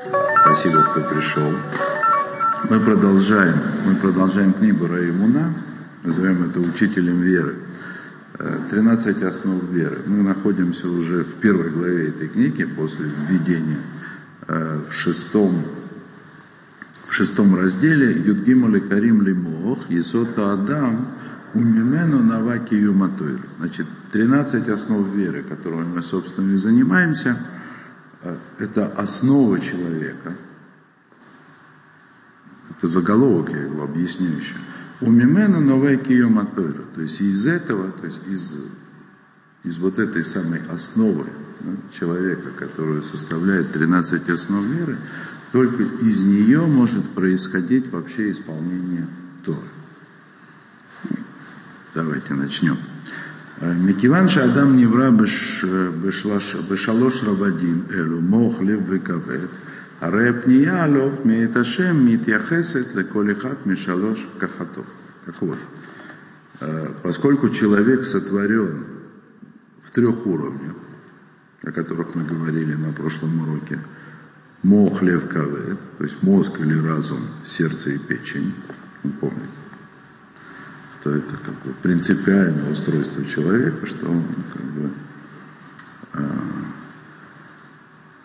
Спасибо, кто пришел. Мы продолжаем, мы продолжаем книгу Раимуна, назовем это учителем веры. 13 основ веры. Мы находимся уже в первой главе этой книги после введения в шестом, в шестом разделе Юдгимали Карим Лимох, Есота Адам, Умимену Наваки Юматуир. Значит, 13 основ веры, которыми мы, собственно, и занимаемся – Э, это основа человека. Это заголовок, я его объясню еще. У Мимену новая киоматойра. То есть из этого, то есть из, из вот этой самой основы да, человека, которую составляет 13 основ веры, только из нее может происходить вообще исполнение Торы. Давайте начнем. מכיוון שאדם נברא בש, בשלוש, בשלוש רבדים אלו, מוח, לב וכבד, הרי הפנייה עליו מאת השם מתייחסת לכל אחד משלוש כחתו. Так вот, поскольку человек сотворен в трех уровнях, о которых мы говорили на прошлом уроке, мох, лев, кавет, то есть мозг или разум, сердце и печень, вы помните, что это как бы принципиальное устройство человека, что он как бы э,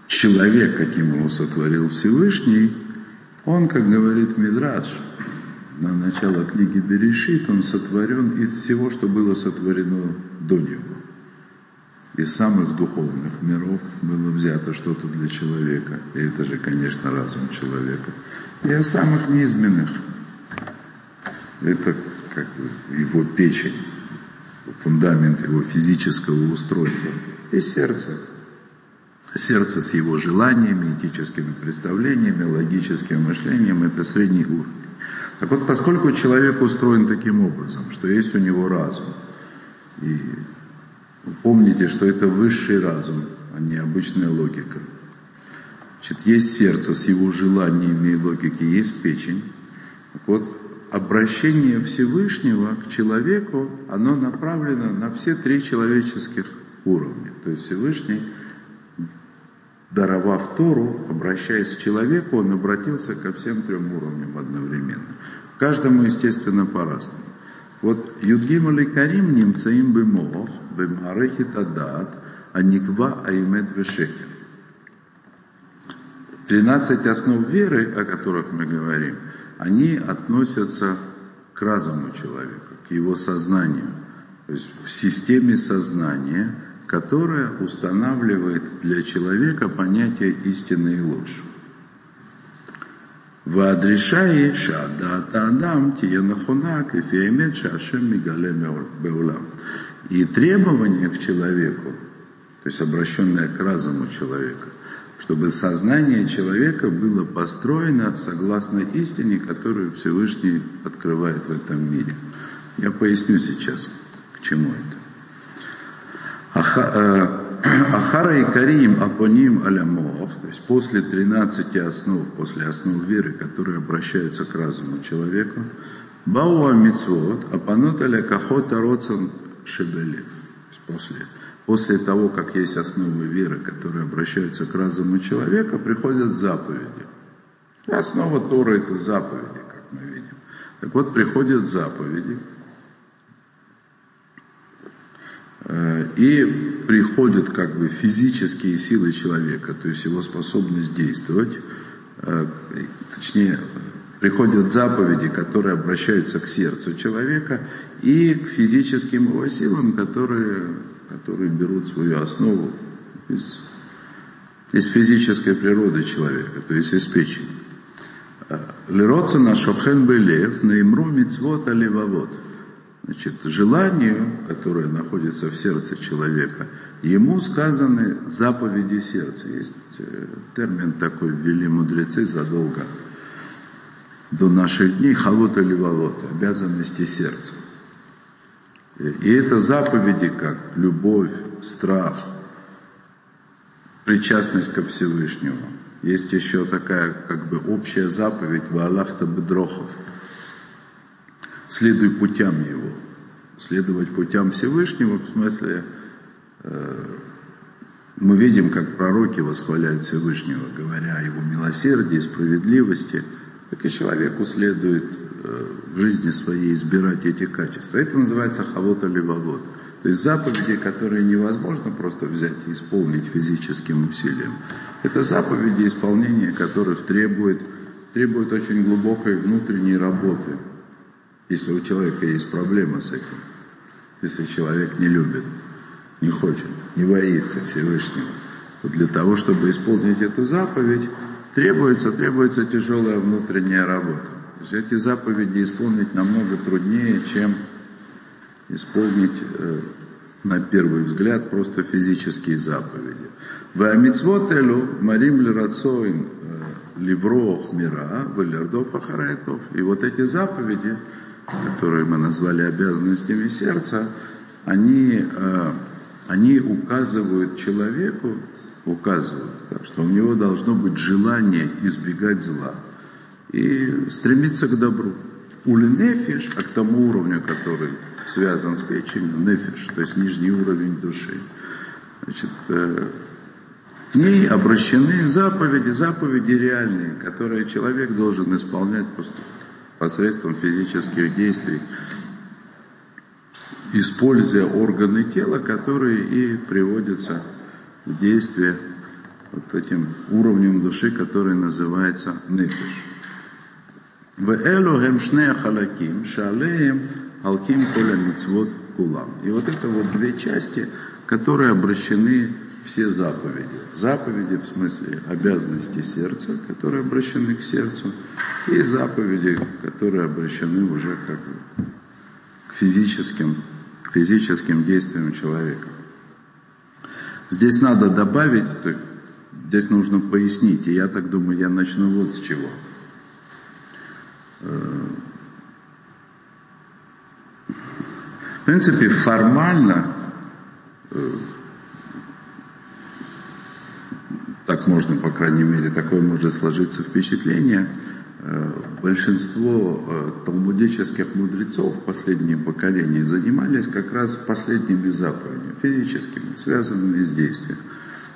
человек, каким его сотворил Всевышний, он, как говорит Мидраш, на начало книги Берешит, он сотворен из всего, что было сотворено до него. Из самых духовных миров было взято что-то для человека, и это же, конечно, разум человека. И из самых низменных. Это как бы его печень, фундамент его физического устройства, и сердце. Сердце с его желаниями, этическими представлениями, логическим мышлением – это средний уровень. Так вот, поскольку человек устроен таким образом, что есть у него разум, и помните, что это высший разум, а не обычная логика. Значит, есть сердце с его желаниями и логикой, есть печень. Так вот, обращение Всевышнего к человеку, оно направлено на все три человеческих уровня. То есть Всевышний, даровав Тору, обращаясь к человеку, он обратился ко всем трем уровням одновременно. Каждому, естественно, по-разному. Вот Юдгим или Карим немцаим бы мох, бы марехит адат, аниква аймет вешекер. Тринадцать основ веры, о которых мы говорим, они относятся к разуму человека, к его сознанию, то есть в системе сознания, которая устанавливает для человека понятие истины и ложь. והדרישה שהדעת האדם תהיה נכונה כפי האמת שהשם מגלה בעולם. И требование к человеку, то есть обращенное к разуму человека, чтобы сознание человека было построено согласно истине, которую Всевышний открывает в этом мире. Я поясню сейчас, к чему это. Э, Ахара и Карим Апоним Алямов, то есть после 13 основ, после основ веры, которые обращаются к разуму человека, Бауа Мицвод, Апанот Аля Кахота Роцан Шебелев, то есть после После того, как есть основы веры, которые обращаются к разуму человека, приходят заповеди. Основа Тора – это заповеди, как мы видим. Так вот, приходят заповеди, э, и приходят как бы физические силы человека, то есть его способность действовать, э, точнее, приходят заповеди, которые обращаются к сердцу человека, и к физическим его силам, которые которые берут свою основу из, из физической природы человека, то есть из печени. Лероцена шохен белев наимру мицвот аливавод. Значит, желанию, которое находится в сердце человека, ему сказаны заповеди сердца. Есть э, термин такой ввели мудрецы задолго до наших дней, халот или обязанности сердца. И это заповеди, как любовь, страх, причастность ко Всевышнему. Есть еще такая как бы общая заповедь Ваалахта Бедрохов. Следуй путям его. Следовать путям Всевышнего в смысле э, Мы видим, как пророки восхваляют Всевышнего, говоря о его милосердии, справедливости, так и человеку следует э, в жизни своей избирать эти качества. Это называется хавота левовод. То есть заповеди, которые невозможно просто взять и исполнить физическим усилием. Это заповеди, исполнение которых требует, требует очень глубокой внутренней работы. Если у человека есть проблема с этим, если человек не любит, не хочет, не боится Всевышнего, то для того, чтобы исполнить эту заповедь, требуется, требуется тяжелая внутренняя работа. То есть эти заповеди исполнить намного труднее, чем исполнить э, на первый взгляд просто физические заповеди. Вамицвот элу марим лирацоин э, ливрох мира, валердов ахараэтов. И вот эти заповеди, которые мы назвали обязанностями сердца, они, э, они указывают человеку, указывают, что у него должно быть желание избегать зла и стремиться к добру. Улинефиш, а к тому уровню, который связан с печенью, нефиш, то есть нижний уровень души. Значит, э, к ней обращены заповеди, заповеди реальные, которые человек должен исполнять посредством физических действий, используя органы тела, которые и приводятся действие вот этим уровнем души, который называется нефиш. Вэлу гемшне халаким шалеем алким коля мицвод кулам. И вот это вот две части, которые обращены все заповеди. Заповеди в смысле обязанности сердца, которые обращены к сердцу, и заповеди, которые обращены уже как к физическим, к физическим действиям человека. Здесь надо добавить, здесь нужно пояснить, и я так думаю, я начну вот с чего. В принципе, формально э, так можно, по крайней мере, такое может сложиться впечатление, большинство талмудических мудрецов в последнем поколении занимались как раз последними заповедями, физическими, связанными с действием.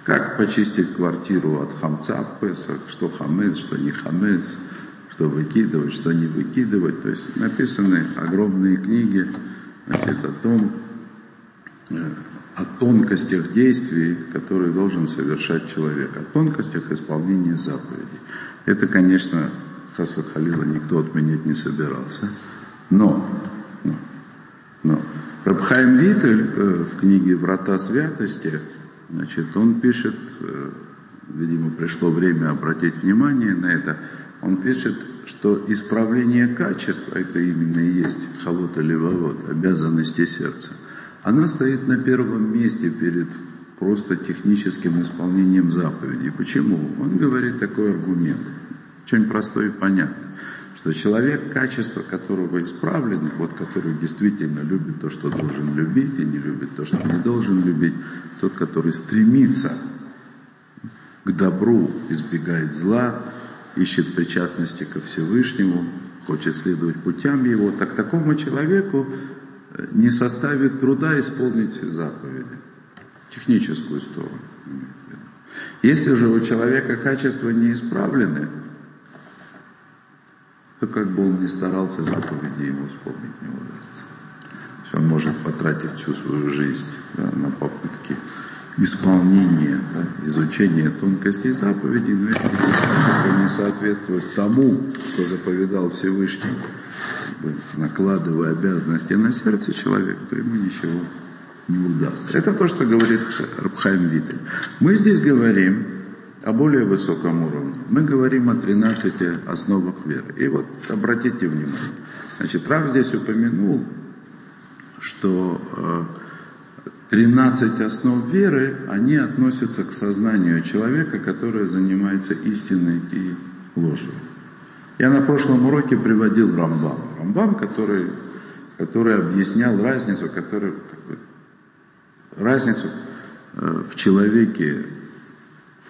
Как почистить квартиру от хамца в Песах, что хамец, что не хамец, что выкидывать, что не выкидывать. То есть написаны огромные книги значит, о том, э, о тонкостях действий, которые должен совершать человек, о тонкостях исполнения заповедей. Это, конечно, Хасват Халила никто отменять не собирался. Но, но, но Рабхайм Витель э, в книге «Врата святости», значит, он пишет, э, видимо, пришло время обратить внимание на это, он пишет, что исправление качества, это именно и есть халота левовод, обязанности сердца, она стоит на первом месте перед просто техническим исполнением заповедей. Почему? Он говорит такой аргумент, очень простой и понятный, что человек, качество которого исправлены, вот который действительно любит то, что должен любить, и не любит то, что не должен любить, тот, который стремится к добру, избегает зла, ищет причастности ко Всевышнему, хочет следовать путям Его, так такому человеку э, не составит труда исполнить заповеди, техническую сторону. Если же у человека качества не исправлены, то как бы он ни старался, заповеди ему исполнить не удастся. Он может потратить всю свою жизнь да, на попытки исполнение, да, изучение тонкостей заповедей, но если эти качества не соответствуют тому, что заповедал Всевышний, накладывая обязанности на сердце человека, то ему ничего не удастся. Это то, что говорит Рабхайм Витель. Мы здесь говорим о более высоком уровне. Мы говорим о 13 основах веры. И вот обратите внимание. Значит, Рав здесь упомянул, что э, 13 основ веры, они относятся к сознанию человека, который занимается истиной и ложью. Я на прошлом уроке приводил Рамбам. Рамбам, который, который объяснял разницу, который, разницу э, в человеке,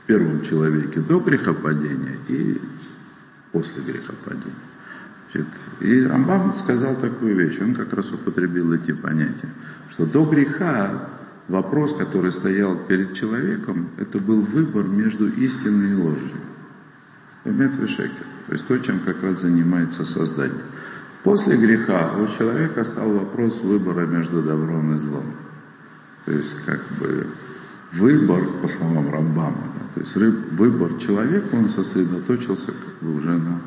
первом человеке до грехопадения и после грехопадения. И Рамбам сказал такую вещь, он как раз употребил эти понятия, что до греха вопрос, который стоял перед человеком, это был выбор между истиной и ложью. Эмет вешекер. То есть то, чем как раз занимается создание. После греха у человека стал вопрос выбора между добром и злом. То есть как бы выбор, по словам Рамбама, да, то есть выбор человека, он сосредоточился как бы уже на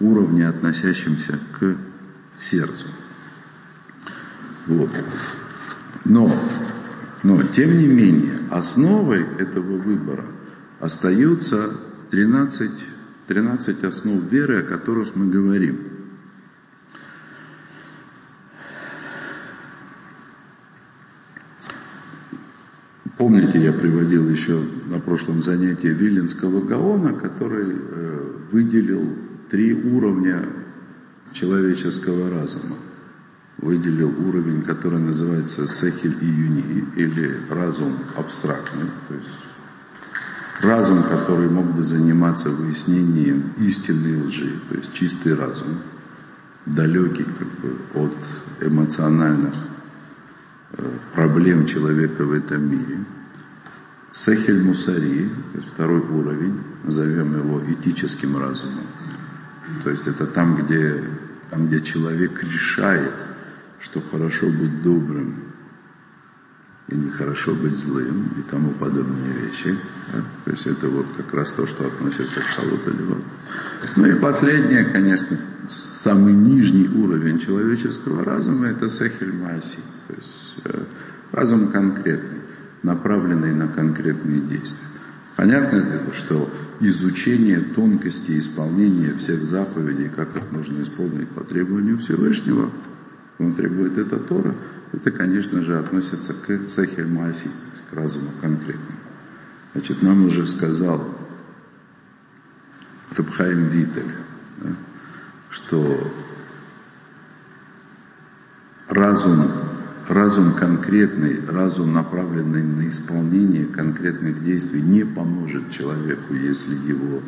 уровне, относящемся к сердцу. Вот. Но, но, тем не менее, основой этого выбора остаются 13, 13 основ веры, о которых мы говорим. Помните, я приводил еще на прошлом занятии Виленского Гаона, который э, выделил три уровня человеческого разума. Выделил уровень, который называется Сехель и Юни, или разум абстрактный, то есть разум, который мог бы заниматься выяснением истины лжи, то есть чистый разум, далекий как бы, от эмоциональных проблем человека в этом мире. Сехель Мусари, то есть второй уровень, назовем его этическим разумом. То есть это там, где, там, где человек решает, что хорошо быть добрым и нехорошо быть злым и тому подобные вещи. Да? То есть это вот как раз то, что относится к Халуту Ну и последнее, конечно, самый нижний уровень человеческого разума это Сехель Маси, то есть э, разум конкретный, направленный на конкретные действия. Понятное дело, что изучение тонкости исполнения всех заповедей, как их нужно исполнить по требованию Всевышнего, он требует это Тора, это, конечно же, относится к Сахель Маси, к разуму конкретному. Значит, нам уже сказал Рабхайм Витель, да, что разум разум конкретный, разум направленный на исполнение конкретных действий не поможет человеку, если его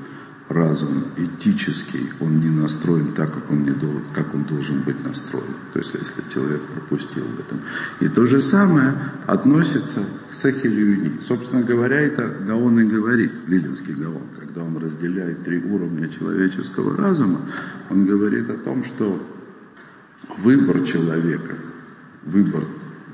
разум этический, он не настроен так, как он, не должен, как он должен быть настроен. То есть, если человек пропустил в этом. И то же самое относится к Сахилюни. Собственно говоря, это Гаон и говорит, Виленский Гаон, когда он разделяет три уровня человеческого разума, он говорит о том, что выбор человека – выбор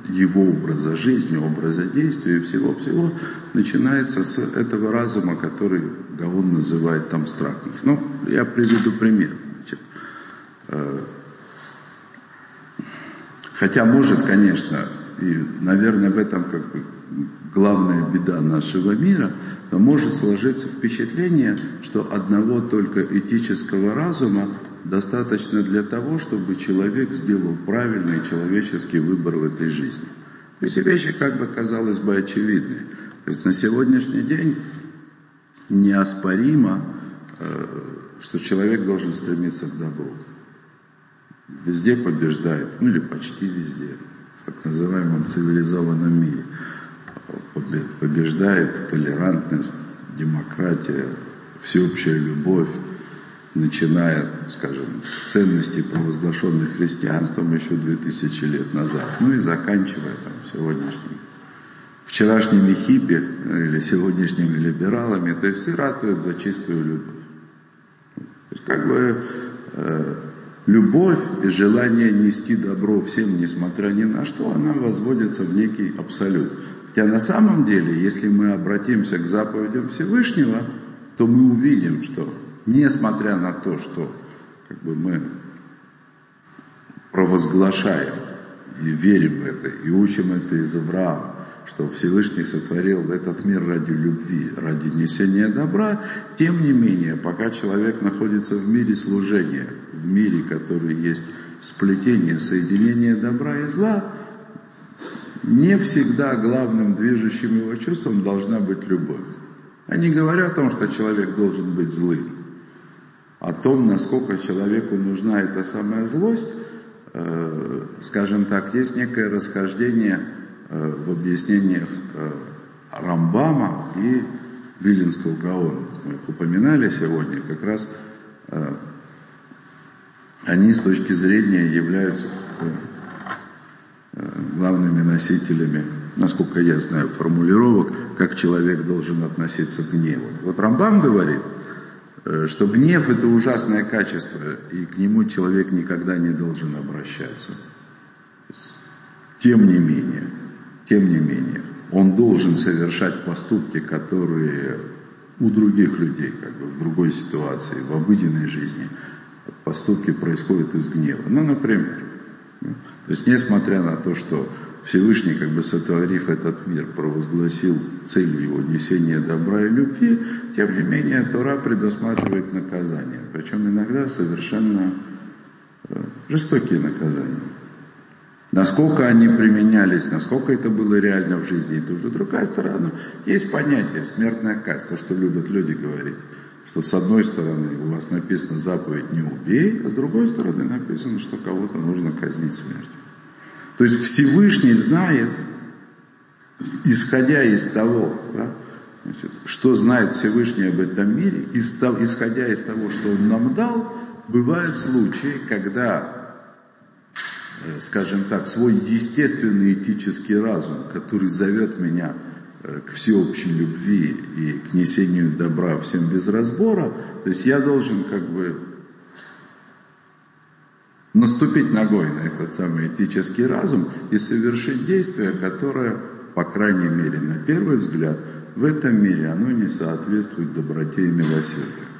его образа жизни, образа действия и всего-всего начинается с этого разума, который Гаон называет там абстрактным. Ну, я приведу пример. Значит, э, хотя может, конечно, и, наверное, в этом как бы главная беда нашего мира, то может сложиться впечатление, что одного только этического разума достаточно для того, чтобы человек сделал правильный человеческий выбор в этой жизни. То есть вещи, как бы казалось бы, очевидны. То есть на сегодняшний день неоспоримо, э, что человек должен стремиться к добру. Везде побеждает, ну или почти везде, в так называемом цивилизованном мире. Побеждает толерантность, демократия, всеобщая любовь, начиная, скажем, с ценностей, провозглашенных христианством еще 2000 лет назад, ну и заканчивая там сегодняшним, вчерашними хиппи э, или сегодняшними либералами, то есть все ратуют за чистую любовь. То есть как бы э, любовь и желание нести добро всем, несмотря ни на что, она возводится в некий абсолют. Хотя на самом деле, если мы обратимся к заповедям Всевышнего, то мы увидим, что несмотря на то, что как бы, мы провозглашаем и верим в это, и учим это из Авраама, что Всевышний сотворил этот мир ради любви, ради несения добра, тем не менее, пока человек находится в мире служения, в мире, который есть сплетение, соединение добра и зла, не всегда главным движущим его чувством должна быть любовь. Они говорят о том, что человек должен быть злым о том, насколько человеку нужна эта самая злость, э, скажем так, есть некое расхождение э, в объяснениях э, Рамбама и Виленского Гаона. Мы их упоминали сегодня, как раз они с точки зрения являются главными носителями насколько я знаю формулировок, как человек должен относиться к гневу. Вот Рамбам говорит, что гнев это ужасное качество, и к нему человек никогда не должен обращаться. Тем не менее, тем не менее, он должен совершать поступки, которые у других людей, как бы в другой ситуации, в обыденной жизни, поступки происходят из гнева. Ну, например, то есть, несмотря на то, что Всевышний, как бы сотворив этот мир, провозгласил целью его несения добра и любви, тем не менее Тора предусматривает наказание. Причем иногда совершенно э, жестокие наказания. Насколько они применялись, насколько это было реально в жизни, это уже другая сторона. Есть понятие смертная казнь, то, что любят люди говорить. Что с одной стороны у вас написано заповедь «не убей», а с другой стороны написано, что кого-то нужно казнить смертью. То есть Всевышний знает, исходя из того, да, значит, что знает Всевышний об этом мире, исходя из того, что Он нам дал, бывают случаи, когда Э, скажем так, свой естественный этический разум, который зовет меня э, к всеобщей любви и к несению добра всем без разбора, то есть я должен как бы наступить ногой на этот самый этический разум и совершить действие, которое, по крайней мере, на первый взгляд, в этом мире оно не соответствует доброте и милосердию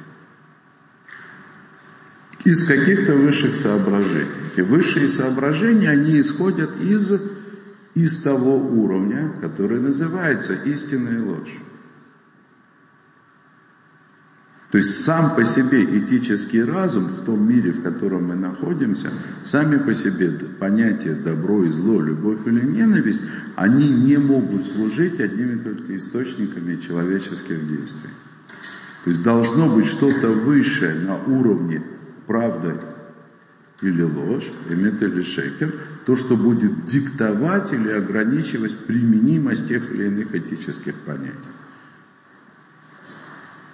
из каких-то высших соображений. И высшие соображения, они исходят из, из того уровня, который называется истина и ложь. То есть сам по себе этический разум в том мире, в котором мы находимся, сами по себе понятия добро и зло, любовь или ненависть, они не могут служить одними только источниками человеческих действий. То есть должно быть что-то высшее на уровне правда или ложь, эмет или шекер, то, что будет диктовать или ограничивать применимость тех или иных этических понятий.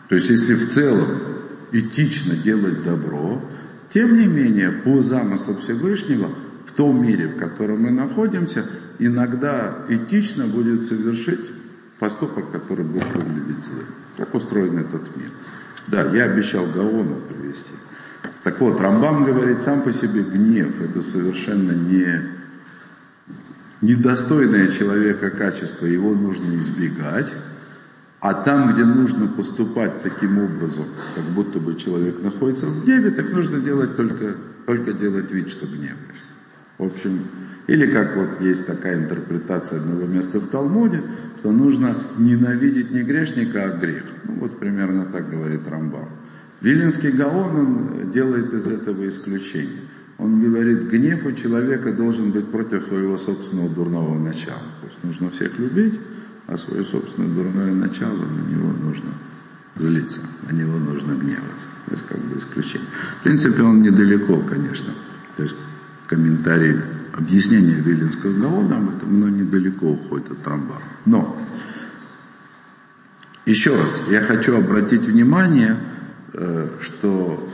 То есть, если в целом этично делать добро, тем не менее, по замыслу Всевышнего, в том мире, в котором мы находимся, иногда этично будет совершить поступок, который будет выглядеть злым. Так устроен этот мир. Да, я обещал Гаона привести. Так вот, Рамбам говорит, сам по себе гнев – это совершенно не недостойное человека качество, его нужно избегать. А там, где нужно поступать таким образом, как будто бы человек находится в гневе, так нужно делать только, только делать вид, что гневаешься. В общем, или как вот есть такая интерпретация одного места в Талмуде, что нужно ненавидеть не грешника, а грех. Ну вот примерно так говорит Рамбам. Виленский Гаон, он делает из этого исключение. Он говорит, гнев у человека должен быть против своего собственного дурного начала. То есть нужно всех любить, а свое собственное дурное начало, на него нужно злиться, на него нужно гневаться. То есть как бы исключение. В принципе, он недалеко, конечно. То есть комментарий, объяснение Виленского Гаона об этом, но недалеко уходит от Рамбама. Но, еще раз, я хочу обратить внимание, Э, что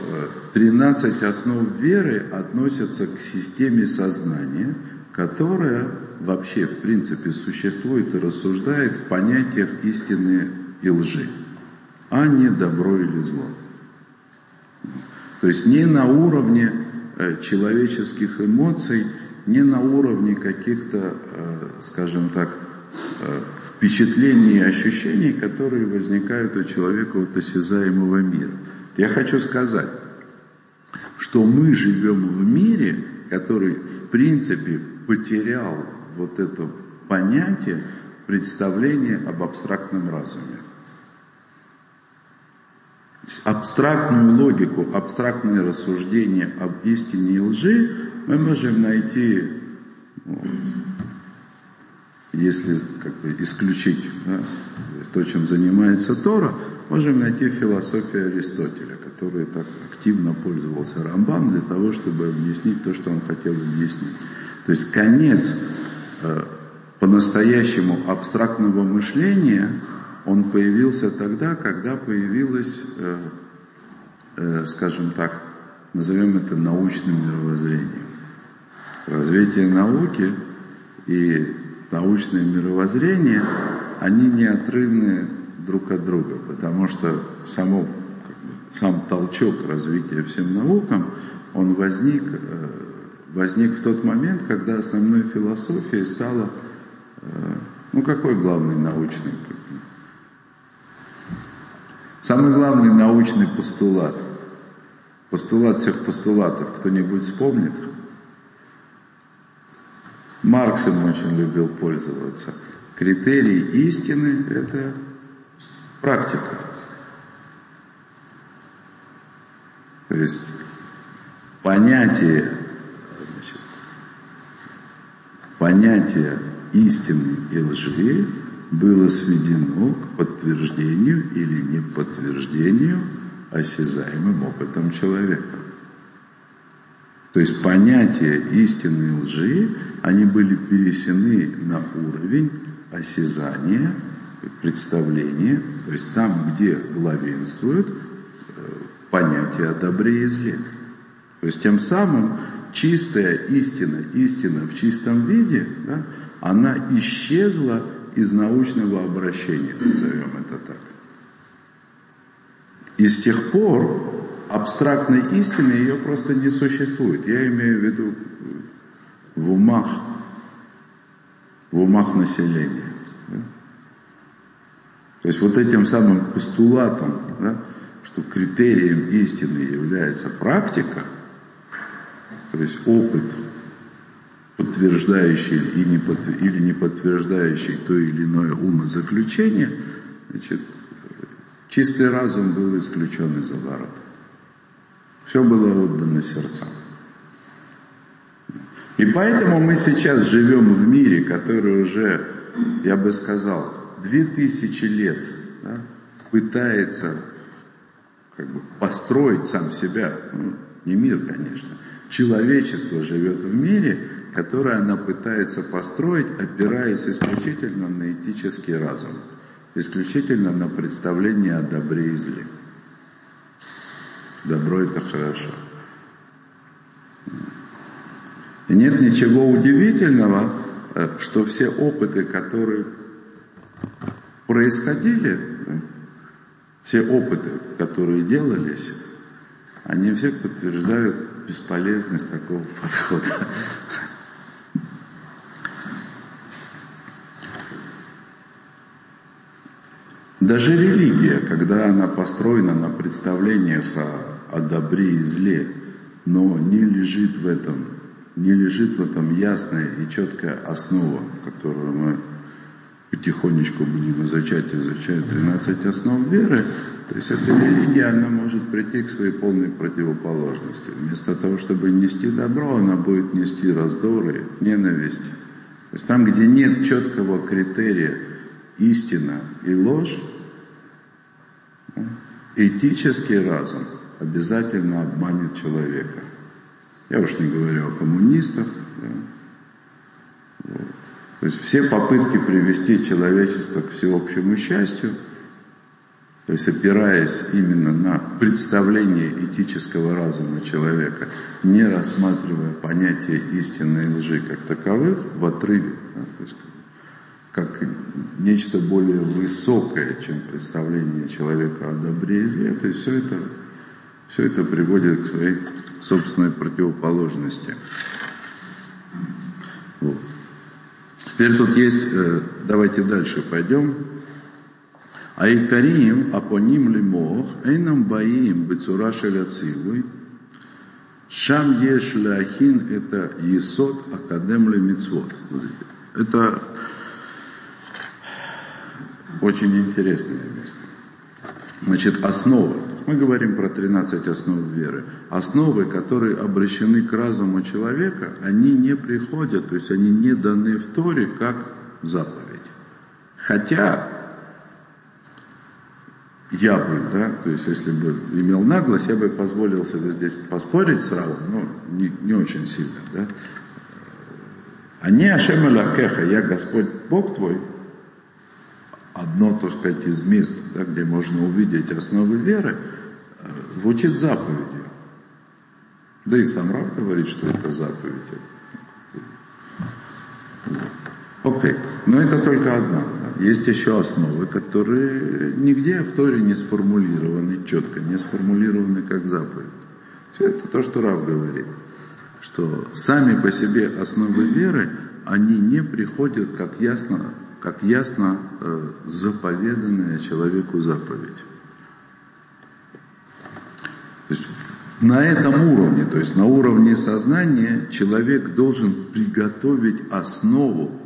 13 э, основ веры относятся к системе сознания, которая вообще, в принципе, существует и рассуждает в понятиях истины и лжи, а не добро или зло. То есть не на уровне э, человеческих эмоций, не на уровне каких-то, скажем так, впечатлений и ощущений, которые возникают у человека от осязаемого мира. Я хочу сказать, что мы живем в мире, который в принципе потерял вот это понятие представления об абстрактном разуме. Абстрактную логику, абстрактные рассуждения об истине и лжи мы можем найти ну, если как бы исключить да, то, чем занимается Тора, можем найти в философии Аристотеля, который так активно пользовался Рамбам для того, чтобы объяснить то, что он хотел объяснить. То есть конец по-настоящему абстрактного мышления, он появился тогда, когда появилось, э, э, скажем так, назовем это научным мировоззрением. Развитие науки и научное мировоззрение, они неотрывны друг от друга, потому что само, сам толчок развития всем наукам, он возник, э, возник в тот момент, когда основной философией стала, э, ну какой главный научный, самый главный научный постулат, постулат всех постулатов, кто-нибудь вспомнит? Маркс им очень любил пользоваться. Критерий истины – это практика. То есть понятие, значит, понятие истины и лжи было сведено к подтверждению или не подтверждению осязаемым опытом человека. То есть понятия истины и лжи, они были пересены на уровень осязания, представления, то есть там, где главенствует э, понятие о добре и зле. То есть тем самым чистая истина, истина в чистом виде, да, она исчезла из научного обращения, назовем это так. И с тех пор абстрактной истины ее просто не существует. Я имею в виду в умах, в умах населения. Да? То есть вот этим самым постулатом, да, что критерием истины является практика, то есть опыт, подтверждающий и или не подтверждающий то или иное умозаключение, значит, чистый разум был исключен из оборота. Все было отдано сердцам. И поэтому мы сейчас живем в мире, который уже, я бы сказал, две тысячи лет да, пытается как бы, построить сам себя, ну, не мир, конечно, человечество живет в мире, которое она пытается построить, опираясь исключительно на этический разум, исключительно на представление о добре и зле. Добро это хорошо. И нет ничего удивительного, э, что все опыты, которые происходили, все опыты, которые делались, они все подтверждают бесполезность такого подхода. Даже религия, когда она построена на представлениях о о добре и зле, но не лежит в этом, не лежит в этом ясная и четкая основа, которую мы потихонечку будем изучать, изучать 13 основ веры, то есть эта религия, она может прийти к своей полной противоположности. Вместо того, чтобы нести добро, она будет нести раздоры, ненависть. То есть там, где нет четкого критерия истина и ложь, этический разум обязательно обманет человека. Я уж не говорю о коммунистах. Да. Вот. То есть все попытки привести человечество к всеобщему счастью, то есть опираясь именно на представление этического разума человека, не рассматривая понятие истины и лжи как таковых в отрыве, да, то есть как нечто более высокое, чем представление человека о добре и зле, то есть все это все это приводит к своей собственной противоположности. Вот. Теперь тут есть, э, давайте дальше пойдем. Айкарим апоним лимох, эйнам баим бецура шеляцивуй, шам еш ляхин это есот академ мицвод. Это очень интересное место. Значит, основа мы говорим про 13 основ веры. Основы, которые обращены к разуму человека, они не приходят, то есть они не даны в Торе как заповедь. Хотя я бы, да, то есть если бы имел наглость, я бы позволил себе здесь поспорить сразу, но не, не очень сильно, да. Они Ашем Лакеха, я Господь Бог твой, одно, так сказать, из мест, да, где можно увидеть основы веры, э, звучит заповедью. Да и сам Рав говорит, что это заповедь. Окей, но это только одна. Есть еще основы, которые нигде в Торе не сформулированы четко, не сформулированы как заповедь. Все это то, что Рав говорит, что сами по себе основы веры, они не приходят как ясно, как ясно э, заповеданная человеку заповедь. То есть на этом уровне, то есть на уровне сознания, человек должен приготовить основу,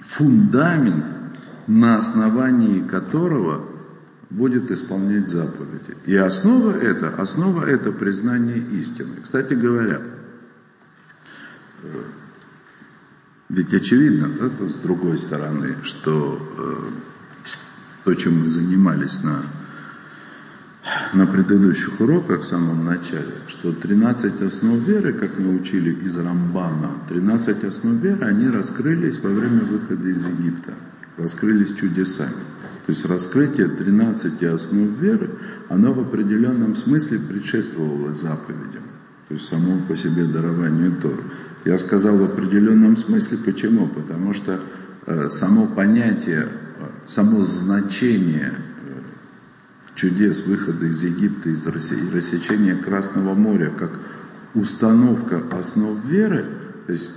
фундамент, на основании которого будет исполнять заповеди. И основа это, основа это признание истины. Кстати говоря, э, ведь очевидно, да, то с другой стороны, что э, то, чем мы занимались на, на предыдущих уроках в самом начале, что 13 основ веры, как мы учили из Рамбана, 13 основ веры, они раскрылись во время выхода из Египта, раскрылись чудесами. То есть раскрытие 13 основ веры, оно в определенном смысле предшествовало заповедям. То есть само по себе дарование Торы. Я сказал в определенном смысле, почему? Потому что э, само понятие, э, само значение чудес выхода из Египта, из России, рассечения Красного моря, как установка основ веры, то есть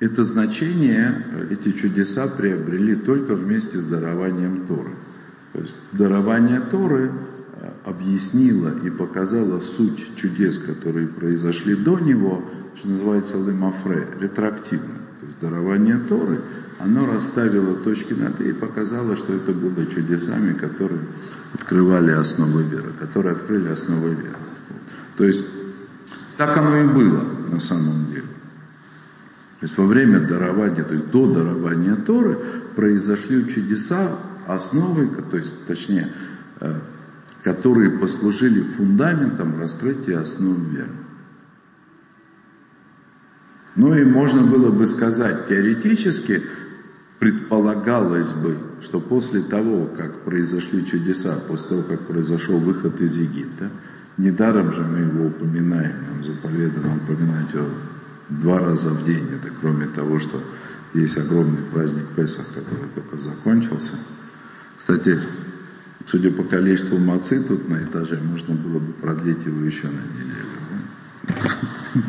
это значение, эти чудеса приобрели только вместе с дарованием Торы. То есть дарование Торы э, объяснило и показало суть чудес, которые произошли до него, что называется лемафре, ретроактивно. То есть дарование Торы, оно расставило точки над «и» и показало, что это было чудесами, которые открывали основы веры, которые открыли основы веры. То есть так оно и было на самом деле. То есть во время дарования, то есть до дарования Торы произошли чудеса, основы, то есть точнее, э, которые послужили фундаментом раскрытия основ веры. Ну и можно было бы сказать, теоретически предполагалось бы, что после того, как произошли чудеса, после того, как произошел выход из Египта, недаром же мы его упоминаем, нам заповедано упоминать о два раза в день. Это кроме того, что есть огромный праздник Песах, который только закончился. Кстати, судя по количеству мацы тут на этаже, можно было бы продлить его еще на неделю. Да?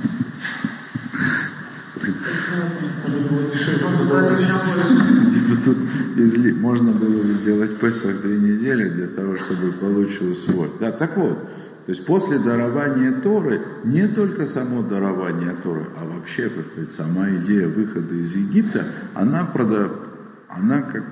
Можно было бы сделать Песах две недели для того, чтобы получше усвоить. Да, так вот, то есть после дарования Торы не только само дарование Торы, а вообще, как сказать, сама идея выхода из Египта, она, прода, она как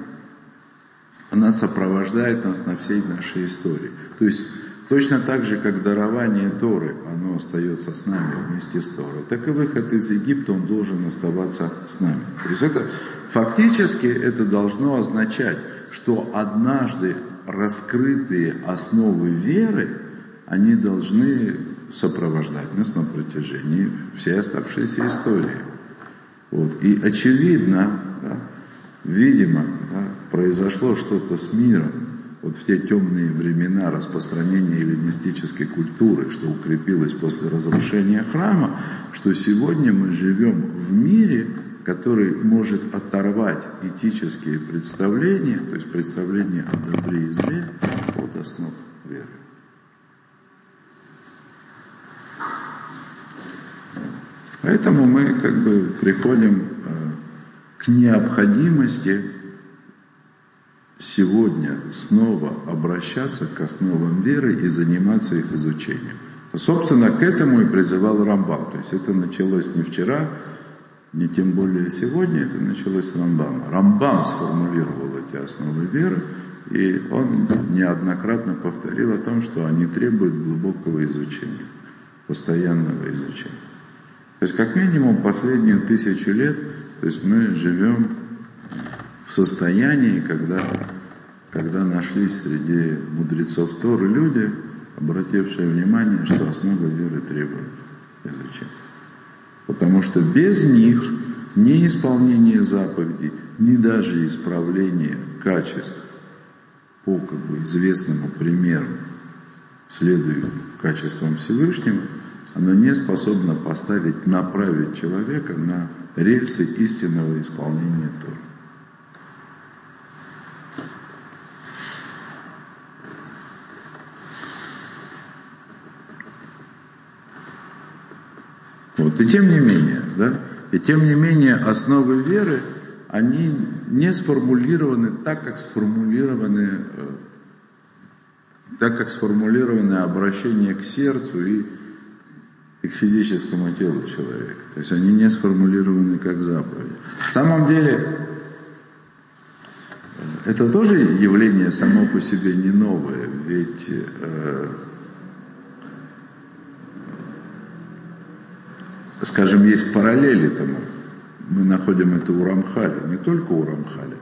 она сопровождает нас на всей нашей истории. То есть точно так же, как дарование Торы, оно остается с нами вместе с Торой, так и выход из Египта, он должен оставаться с нами. То есть это фактически это должно означать, что однажды раскрытые основы веры, они должны сопровождать нас на протяжении всей оставшейся истории. Вот. И очевидно, да, видимо, да, произошло что-то с миром, вот в те темные времена распространения эллинистической культуры, что укрепилось после разрушения храма, что сегодня мы живем в мире, который может оторвать этические представления, то есть представления о добре и зле от основ веры. Поэтому мы как бы приходим э, к необходимости сегодня снова обращаться к основам веры и заниматься их изучением. Собственно, к этому и призывал Рамбам. То есть это началось не вчера, не тем более сегодня, это началось с Рамбама. Рамбам сформулировал эти основы веры, и он неоднократно повторил о том, что они требуют глубокого изучения, постоянного изучения. То есть как минимум последнюю тысячу лет, то есть мы живем состоянии, когда, когда нашлись среди мудрецов Торы люди, обратившие внимание, что основа веры требует изучения. Потому что без них ни исполнение заповедей, ни даже исправление качеств по как бы, известному примеру, следуя качествам Всевышнего – оно не способно поставить, направить человека на рельсы истинного исполнения Торы. Вот. И тем не менее, да, и тем не менее основы веры, они не сформулированы так, как сформулированы, э, так как сформулированы обращение к сердцу и, и к физическому телу человека. То есть они не сформулированы как заповеди. В самом деле, э, это тоже явление само по себе не новое, ведь э, скажем, есть параллели тому. Мы находим это у Рамхали, не только у Рамхали.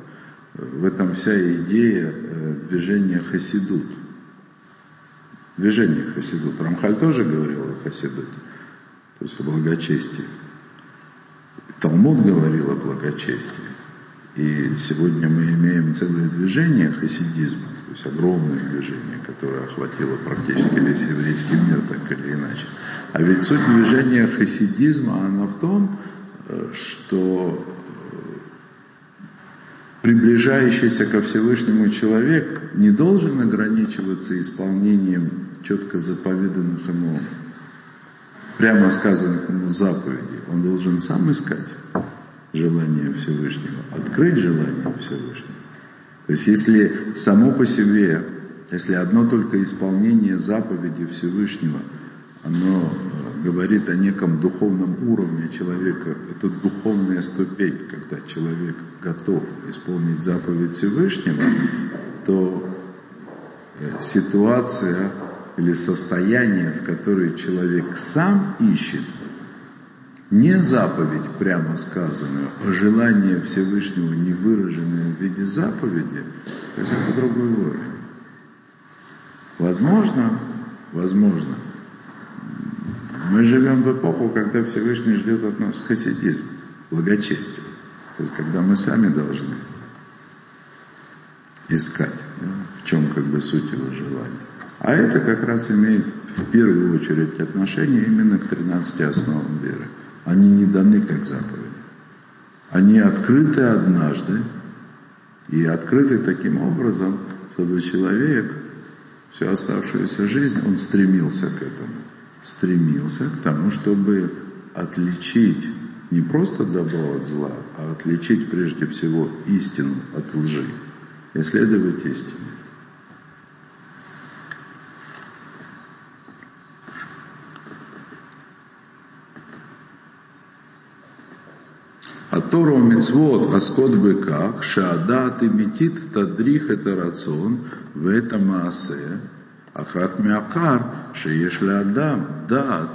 В этом вся идея э, движения Хасидут. Движение Хасидут. Рамхаль тоже говорил о Хасидуте, то есть о благочестии. Талмуд говорил о благочестии. И сегодня мы имеем целое движение хасидизма, то есть огромное движение, которое охватило практически весь еврейский мир, так или иначе. А ведь суть движения хасидизма, она в том, э, что э, приближающийся ко Всевышнему человек не должен ограничиваться исполнением четко заповеданных ему, прямо сказанных ему заповедей. Он должен сам искать желание Всевышнего, открыть желание Всевышнего. То есть если само по себе, если одно только исполнение заповеди Всевышнего – оно э, говорит о неком духовном уровне человека. Это духовная ступень, когда человек готов исполнить заповедь Всевышнего, то э, ситуация или состояние, в которое человек сам ищет, не заповедь, прямо сказанную, а желание Всевышнего, не выраженное в виде заповеди, то есть это другой уровень. Возможно, возможно, мы живем в эпоху, когда Всевышний ждет от нас хасидизм, благочестие. То есть, когда мы сами должны искать, да, в чем как бы суть его желания. А это как раз имеет в первую очередь отношение именно к 13 основам веры. Они не даны как заповеди. Они открыты однажды, и открыты таким образом, чтобы человек всю оставшуюся жизнь, он стремился к этому стремился к тому, чтобы отличить не просто добро от зла, а отличить прежде всего истину от лжи и следовать истине. А Тору мицвод аскот быках, шаадат и метит тадрих это рацион в этом маасе, Ахрат Миакар, Шееш Адам, Дат,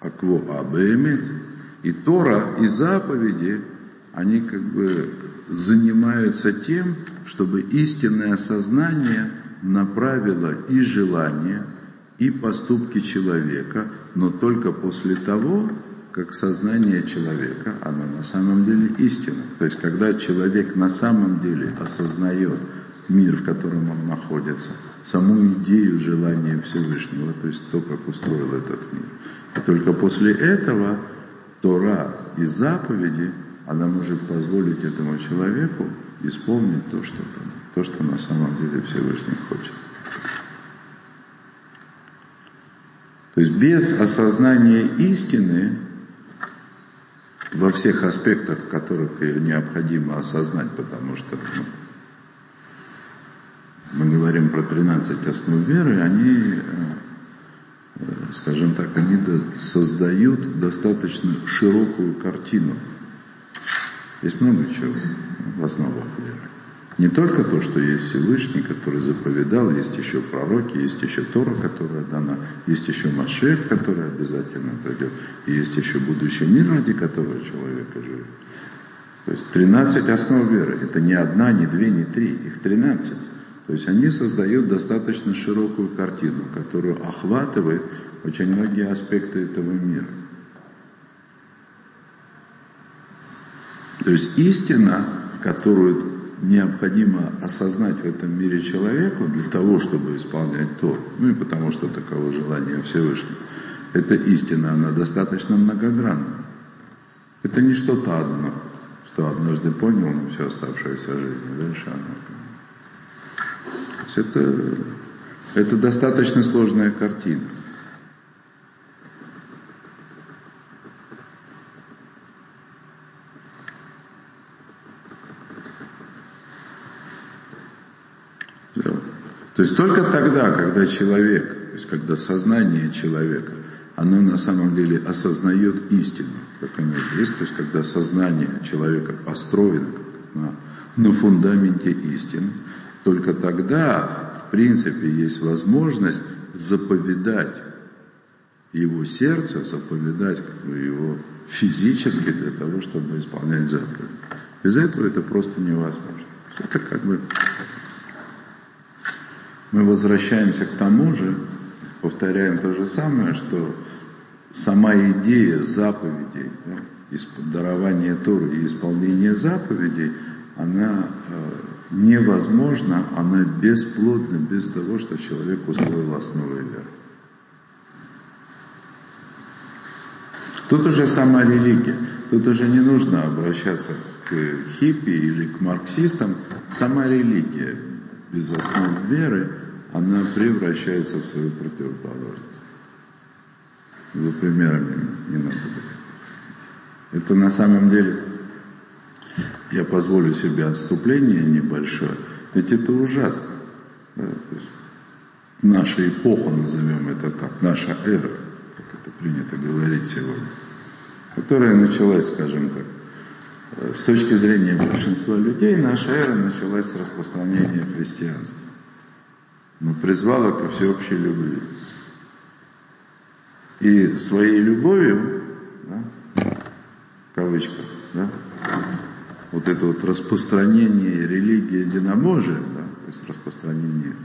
Акво Абаэмет. И Тора, и заповеди, они как бы занимаются тем, чтобы истинное сознание направило и желание, и поступки человека, но только после того, как сознание человека, оно на самом деле истина. То есть, когда человек на самом деле осознает мир, в котором он находится, саму идею желания Всевышнего, то есть то, как устроил этот мир. И только после этого Тора и заповеди, она может позволить этому человеку исполнить то, что, то, что на самом деле Всевышний хочет. То есть без осознания истины во всех аспектах, которых ее необходимо осознать, потому что ну, мы говорим про 13 основ веры, они, э, скажем так, они создают достаточно широкую картину. Есть много чего в основах веры. Не только то, что есть Всевышний, который заповедал, есть еще пророки, есть еще Тора, которая дана, есть еще Машех, который обязательно придет, и есть еще будущий мир, ради которого человек живет. То есть 13 основ веры. Это не одна, не две, не три, их 13. То есть они создают достаточно широкую картину, которую охватывает очень многие аспекты этого мира. То есть истина, которую необходимо осознать в этом мире человеку для того, чтобы исполнять Тор, ну и потому что таково желание Всевышнего, эта истина, она достаточно многогранна. Это не что-то одно, что однажды понял на всю оставшуюся жизнь, дальше оно. Это, это достаточно сложная картина. То есть только тогда, когда человек, то есть когда сознание человека, оно на самом деле осознает истину, как оно есть, то есть когда сознание человека построено на, на фундаменте истины, только тогда, в принципе, есть возможность заповедать его сердце, заповедать его физически для того, чтобы исполнять заповедь. Без этого это просто невозможно. Это как бы мы возвращаемся к тому же, повторяем то же самое, что сама идея заповедей, да, дарования Торы и исполнения заповедей, она э, невозможна, она бесплодна без того, что человек усвоил основы веры. Тут уже сама религия, тут уже не нужно обращаться к хиппи или к марксистам, сама религия без основ веры, она превращается в свою противоположность. За примерами не надо. Это на самом деле, я позволю себе отступление небольшое, ведь это ужасно. Да? наша эпоха, назовем это так, наша эра, как это принято говорить сегодня, которая началась, скажем так, э, с точки зрения большинства людей, наша эра началась с распространения христианства но призвала ко всеобщей любви. И своей любовью, да, в кавычках, да, вот это вот распространение религии единобожия, да, то есть распространение,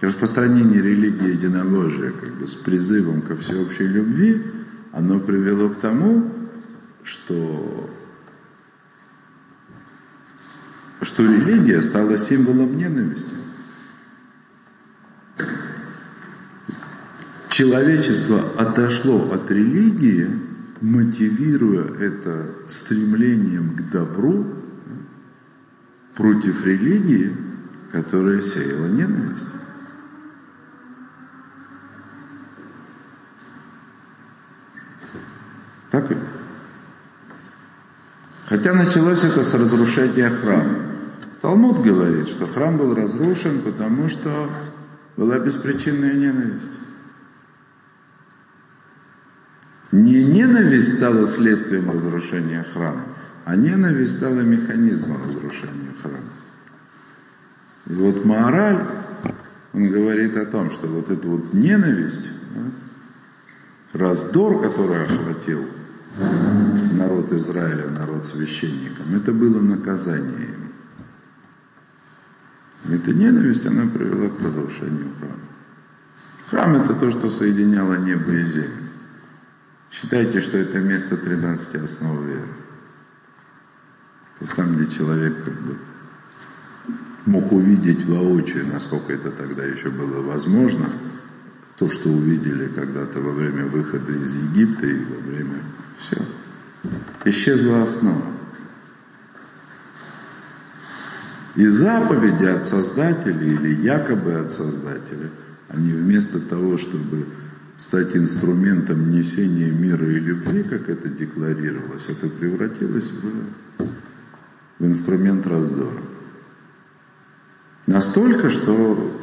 распространение религии единобожия как бы с призывом ко всеобщей любви, оно привело к тому, что что религия стала символом ненависти. Человечество отошло от религии, мотивируя это стремлением к добру против религии, которая сеяла ненависть. Так ведь? Хотя началось это с разрушения храма. Талмуд говорит, что храм был разрушен, потому что была беспричинная ненависть. Не ненависть стала следствием разрушения храма, а ненависть стала механизмом разрушения храма. И вот мораль, он говорит о том, что вот эта вот ненависть, да, раздор, который охватил народ Израиля, народ священникам, это было наказание им. Эта ненависть, она привела к разрушению храма. Храм это то, что соединяло небо и землю. Считайте, что это место 13 основ веры. То есть там, где человек как бы мог увидеть воочию, насколько это тогда еще было возможно, то, что увидели когда-то во время выхода из Египта и во время... Все. Исчезла основа. И заповеди от Создателя или якобы от Создателя, они вместо того, чтобы стать инструментом несения мира и любви, как это декларировалось, это превратилось в, в инструмент раздора. Настолько, что,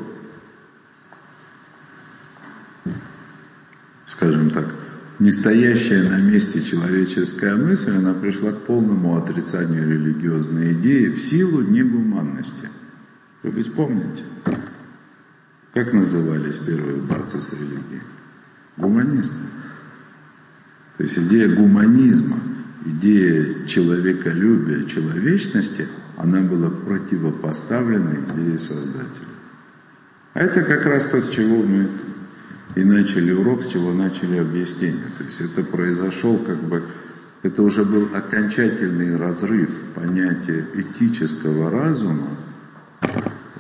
скажем так, не стоящая на месте человеческая мысль, она пришла к полному отрицанию религиозной идеи в силу негуманности. Вы ведь помните, как назывались первые борцы с религией? Гуманисты. То есть идея гуманизма, идея человеколюбия, человечности, она была противопоставлена идее Создателя. А это как раз то, с чего мы и начали урок, с чего начали объяснение. То есть это произошел как бы, это уже был окончательный разрыв понятия этического разума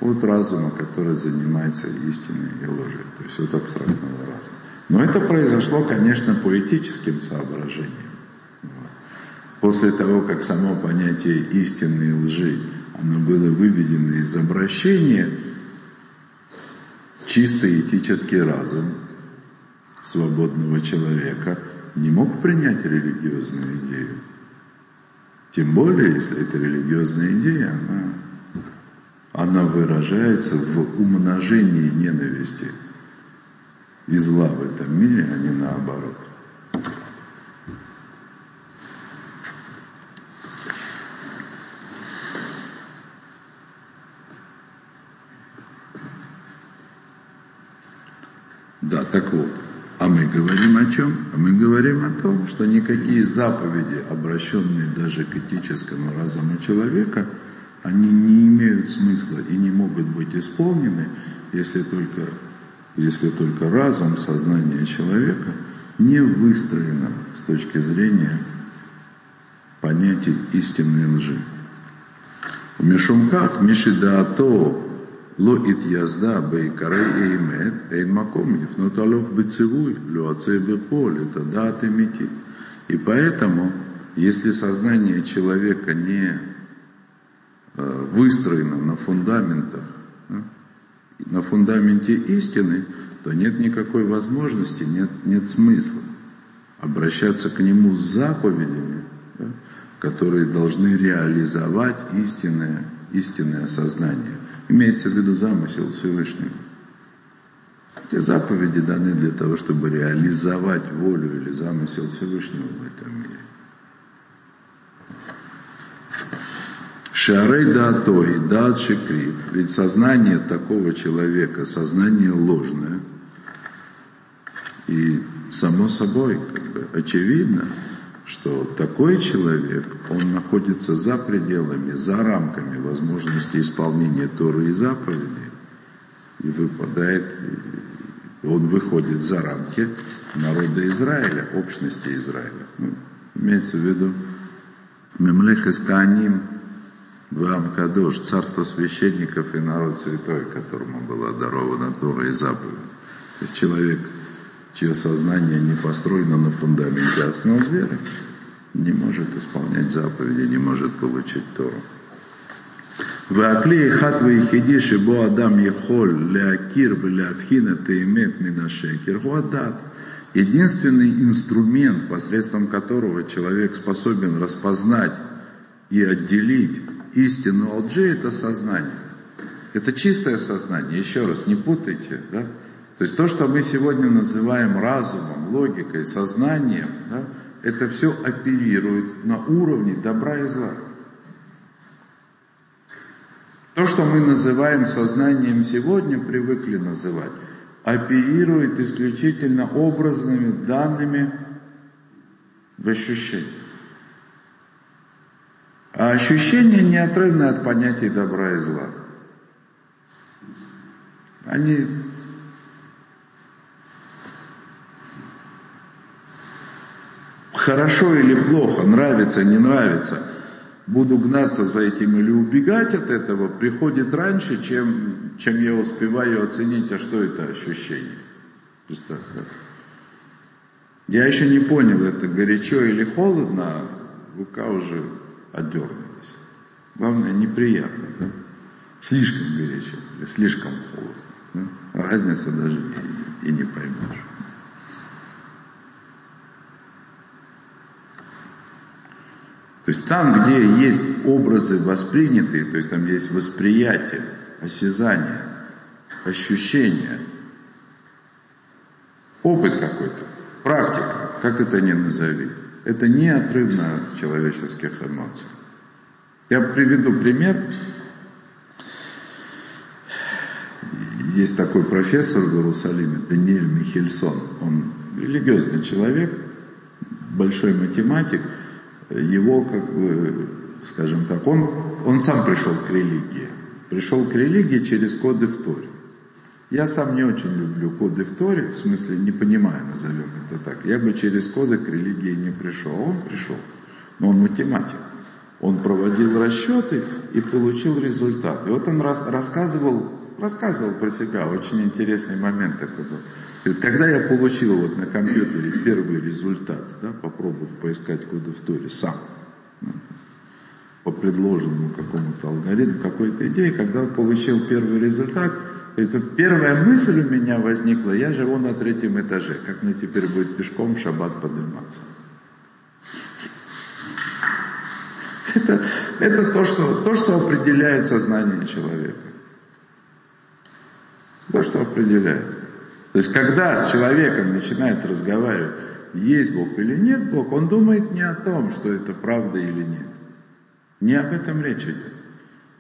от разума, который занимается истиной и ложью, то есть от абстрактного разума. Но это произошло, конечно, по этическим соображениям. После того, как само понятие истины и лжи, оно было выведено из обращения, чистый этический разум свободного человека не мог принять религиозную идею. Тем более, если эта религиозная идея, она, она выражается в умножении ненависти и зла в этом мире, а не наоборот. Да, так вот. А мы говорим о чем? А мы говорим о том, что никакие заповеди, обращенные даже к этическому разуму человека, они не имеют смысла и не могут быть исполнены, если только, если только разум, сознание человека не выстроено с точки зрения понятий истины и лжи. Мишумках мишидаато ло ит язда бейкарей эймет эйн маком ефнуталов бецивуй люацей бепол это дат и метит. И поэтому, если сознание человека не э, выстроено на фундаментах на фундаменте истины, то нет никакой возможности, нет, нет смысла обращаться к нему с заповедями, да, которые должны реализовать истинное, истинное сознание. Имеется в виду замысел Всевышнего. Эти заповеди даны для того, чтобы реализовать волю или замысел Всевышнего в этом мире. Шарей дато и дат шекрит. Ведь сознание такого человека, сознание ложное. И само собой, как бы, очевидно, что такой человек, он находится за пределами, за рамками возможности исполнения Торы и заповедей, и выпадает, он выходит за рамки народа Израиля, общности Израиля. Ну, имеется в виду Мемлех Исканим, Вам Кадош, царство священников и народ святой, которому была дарована Тора и заповедь. То есть человек чье сознание не построено на фундаменте основ веры, не может исполнять заповеди, не может получить Тору. והכלי אחד ויחידי שבו אדם יכול להכיר ולהבחין את האמת מן השקר הוא הדת. Единственный инструмент, посредством которого человек способен распознать и отделить истину от лжи, это сознание. Это чистое сознание. Еще раз, не путайте. Да? То есть то, что мы сегодня называем разумом, логикой, сознанием, да, это все оперирует на уровне добра и зла. То, что мы называем сознанием сегодня, привыкли называть, оперирует исключительно образными данными в ощущении. А ощущения неотрывны от понятий добра и зла. Они хорошо или плохо, нравится, не нравится, буду гнаться за этим или убегать от этого, приходит раньше, чем, чем я успеваю оценить, а что это ощущение. Представь? Я еще не понял, это горячо или холодно, а рука уже отдернулась. Главное, неприятно, да? Слишком горячо или слишком холодно. Да? Разница даже и, и не поймешь. То есть там, где есть образы воспринятые, то есть там есть восприятие, осязание, ощущение, опыт какой-то, практика, как это ни назови, это неотрывно от человеческих эмоций. Я приведу пример. Есть такой профессор в Иерусалиме, Даниэль Михельсон. Он религиозный человек, большой математик – его, как бы, скажем так, он, он сам пришел к религии. Пришел к религии через коды в Торе. Я сам не очень люблю коды в Торе, в смысле не понимаю, назовем это так. Я бы через коды к религии не пришел. Он пришел. Но он математик. Он проводил расчеты и получил результат. И вот он рас, рассказывал, рассказывал про себя, очень интересный момент такой был. Когда я получил вот на компьютере первый результат, да, попробовав поискать коды в Торе сам, по предложенному какому-то алгоритму, какой-то идее, когда получил первый результат, это первая мысль у меня возникла, я живу на третьем этаже, как мне теперь будет пешком в шаббат подниматься. Это, это то, что, то, что определяет сознание человека. То, что определяет. То есть, когда с человеком начинает разговаривать, есть Бог или нет Бог, он думает не о том, что это правда или нет. Не об этом речь идет.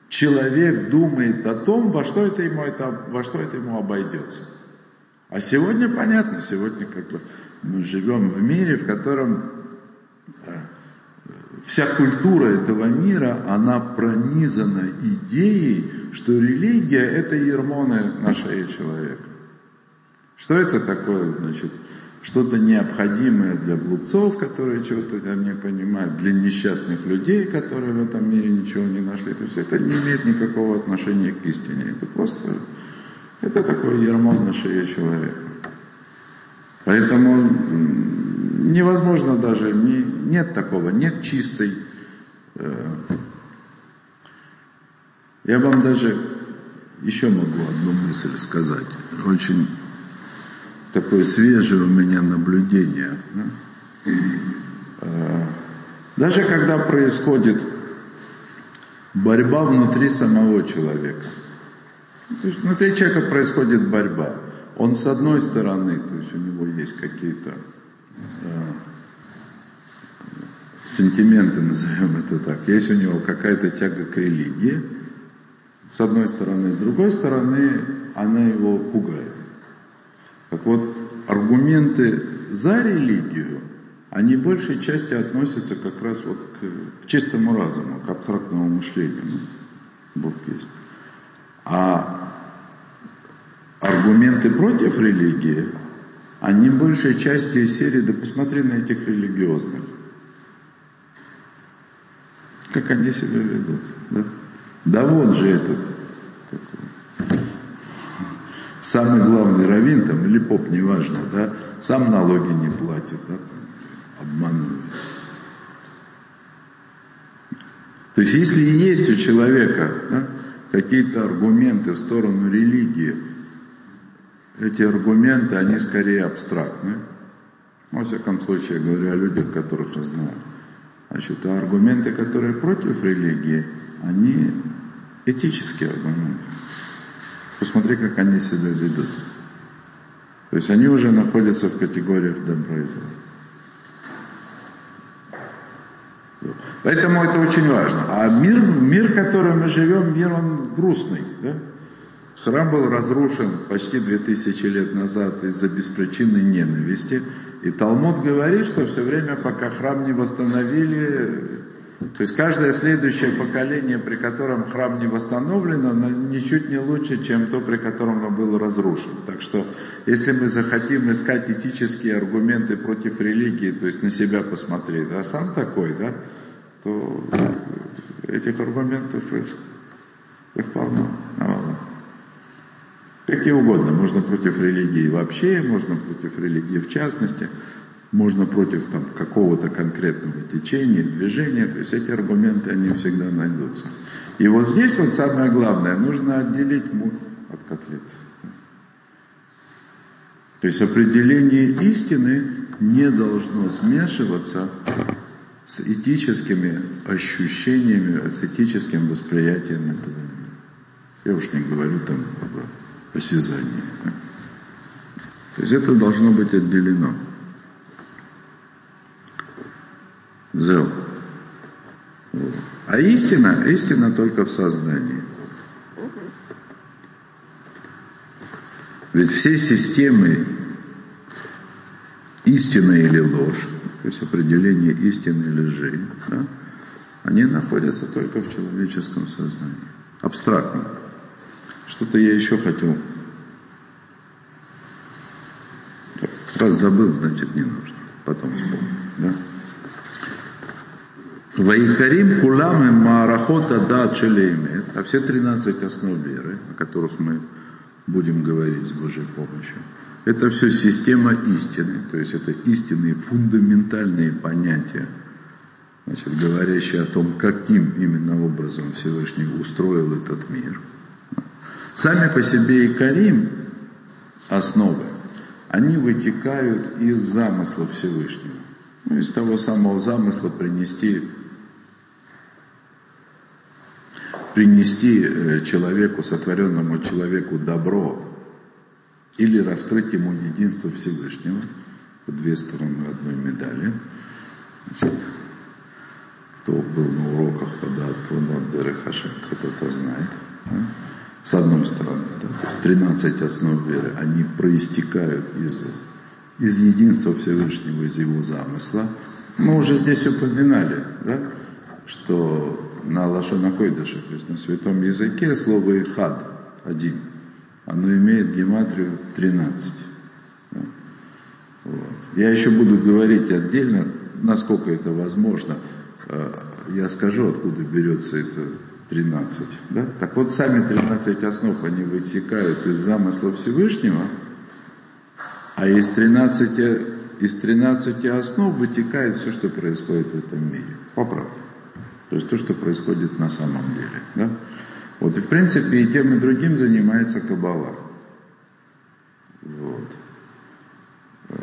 Человек думает о том, во что это ему, это, во что это ему обойдется. А сегодня понятно, сегодня как бы мы живем в мире, в котором вся культура этого мира, она пронизана идеей, что религия – это ермоны на человека. Что это такое, значит, что-то необходимое для глупцов, которые чего-то там не понимают, для несчастных людей, которые в этом мире ничего не нашли. То есть это не имеет никакого отношения к истине. Это просто, это такое ермо на шее человека. Поэтому невозможно даже, не, нет такого, нет чистой. Э, я вам даже еще могу одну мысль сказать, очень такое свежее у меня наблюдение. Э, даже когда происходит борьба внутри самого человека, то есть внутри человека происходит борьба, он с одной стороны, то есть у него есть какие-то э, сентименты, назовем это так, есть у него какая-то тяга к религии, с одной стороны, с другой стороны, она его пугает. Так вот, аргументы за религию, они большей части относятся как раз вот к, к чистому разуму, к абстрактному мышлению. Ну, Бог есть. А аргументы против религии, они большей части из серии, да посмотри на этих религиозных. Как они себя ведут, да? Да вот же этот, самый главный раввин там, или поп, неважно, да, сам налоги не платит, да, обманывает. То есть, если есть у человека да, какие-то аргументы в сторону религии, эти аргументы, они скорее абстрактны. Во всяком случае, я говорю о людях, которых я знаю. Значит, а аргументы, которые против религии, они этические аргументы. Посмотри, как они себя ведут. То есть они уже находятся в категориях добра и зла. Поэтому это очень важно. А мир, мир, в котором мы живем, мир, он грустный. Да? Храм был разрушен почти 2000 лет назад из-за беспричинной ненависти. И Талмуд говорит, что все время, пока храм не восстановили, то есть каждое следующее поколение, при котором храм не восстановлен, оно ничуть не лучше, чем то, при котором он был разрушен. Так что, если мы захотим искать этические аргументы против религии, то есть на себя посмотреть, а сам такой, да, то этих аргументов их, их полно, навалом. Какие угодно. Можно против религии вообще, можно против религии в частности можно против там, какого-то конкретного течения, движения, то есть эти аргументы, они всегда найдутся. И вот здесь вот самое главное, нужно отделить мух от котлет. То есть определение истины не должно смешиваться с этическими ощущениями, с этическим восприятием этого мира. Я уж не говорю там об осязании. То есть это должно быть отделено. Зел. А истина, истина только в сознании. Ведь все системы истины или ложь, то есть определение истины или лжи, да, они находятся только в человеческом сознании. Абстрактно. Что-то я еще хотел. Раз забыл, значит не нужно. Потом вспомню. Да? Ваикарим кулам и маарахота да челеймет, а все 13 основ веры, о которых мы будем говорить с Божьей помощью, это все система истины, то есть это истинные фундаментальные понятия значит, говорящие о том, каким именно образом Всевышний устроил этот мир. Сами по себе и Карим, основы, они вытекают из замысла Всевышнего. Ну, из того самого замысла принести, принести э, человеку, сотворенному человеку добро, или раскрыть ему единство Всевышнего, две стороны одной медали. Значит, кто был на уроках когда Твунот Дерехашем, кто-то знает. С одной стороны, да, 13 основ веры, они проистекают из, из единства Всевышнего, из его замысла. Мы уже здесь упоминали, да, что на Лашонакойдаше, то есть на святом языке, слово «ихад» один, оно имеет гематрию 13. Да. Вот. Я еще буду говорить отдельно, насколько это возможно, Э, я скажу, откуда берется это 13. Да? Так вот, сами 13 основ, они вытекают из замысла Всевышнего, а из 13, из 13 основ вытекает все, что происходит в этом мире. По. То есть то, что происходит на самом деле. Да? Вот и в принципе и тем, и другим занимается Каббала. Вот. Э,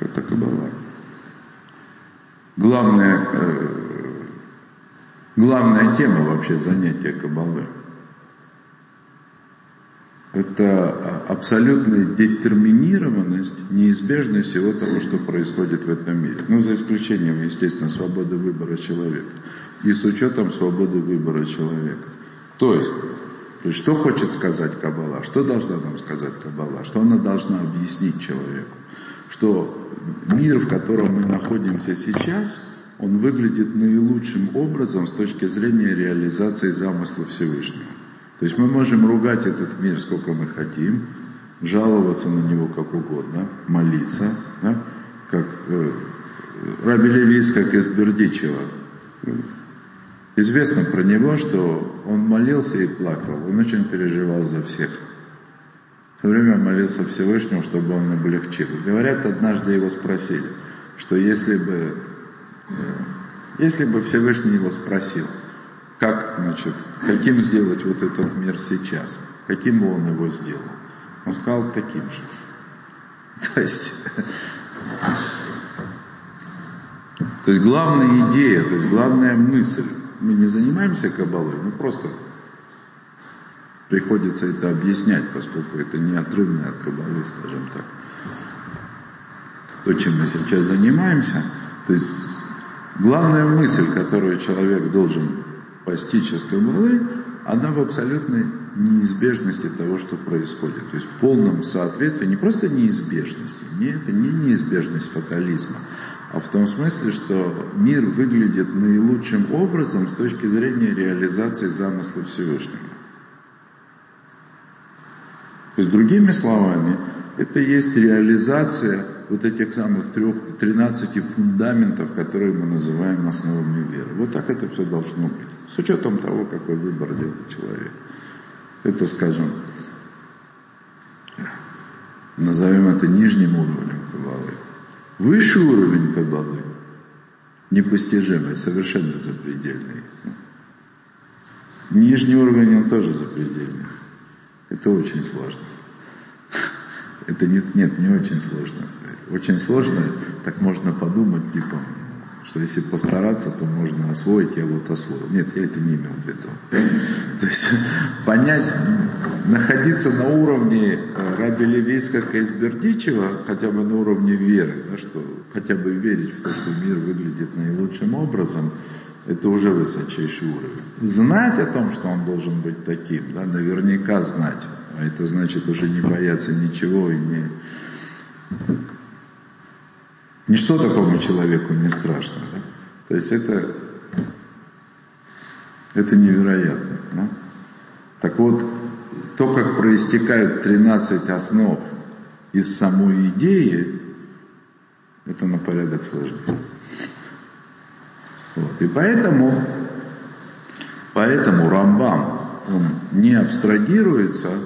это Каббала. Главное, э, главная тема вообще занятия Кабалы – это абсолютная детерминированность, неизбежность всего того, что происходит в этом мире. Ну, за исключением, естественно, свободы выбора человека. И с учетом свободы выбора человека. То есть, то что хочет сказать Кабала? Что должна нам сказать Кабала? Что она должна объяснить человеку? Что мир, в котором мы находимся сейчас, он выглядит наилучшим образом с точки зрения реализации замысла Всевышнего. То есть мы можем ругать этот мир сколько мы хотим, жаловаться на него как угодно, молиться, да? как э, Раби Левиц, как из Бердичева. Известно про него, что он молился и плакал, он очень переживал за всех все время молился Всевышнему, чтобы он облегчил. Говорят, однажды его спросили, что если бы, э, если бы Всевышний его спросил, как, значит, каким сделать вот этот мир сейчас, каким бы он его сделал, он сказал таким же. То есть, то есть главная идея, то есть главная мысль, мы не занимаемся кабалой, мы просто приходится это объяснять, поскольку это неотрывно от Кабалы, скажем так. То, чем мы сейчас занимаемся, то есть главная мысль, которую человек должен постичь из Кабалы, она в абсолютной неизбежности того, что происходит. То есть в полном соответствии, не просто неизбежности, не, это не неизбежность фатализма, а в том смысле, что мир выглядит наилучшим образом с точки зрения реализации замысла Всевышнего. То есть, другими словами, это есть реализация вот этих самых трех, 13 фундаментов, которые мы называем основами веры. Вот так это все должно быть. С учетом того, какой выбор делает человек. Это, скажем, назовем это нижним уровнем Кабалы. Высший уровень Кабалы, непостижимый, совершенно запредельный. Нижний уровень, он тоже запредельный. Это очень сложно. Это нет, нет, не очень сложно. Очень сложно, так можно подумать, типа, что если постараться, то можно освоить, я вот освоил. Нет, я это не имел в виду. То есть понять, находиться на уровне э, Раби Левейска Кайсбердичева, хотя бы на уровне веры, да, что хотя бы верить в то, что мир выглядит наилучшим образом, это уже высочайший уровень. Знать о том, что он должен быть таким, да, наверняка знать. А это значит уже не бояться ничего и не... Ничто такому человеку не страшно. Да? То есть это, это невероятно. Да? Так вот, то, как проистекают 13 основ из самой идеи, это на порядок сложнее. Вот. И поэтому, поэтому Рамбам, он не абстрагируется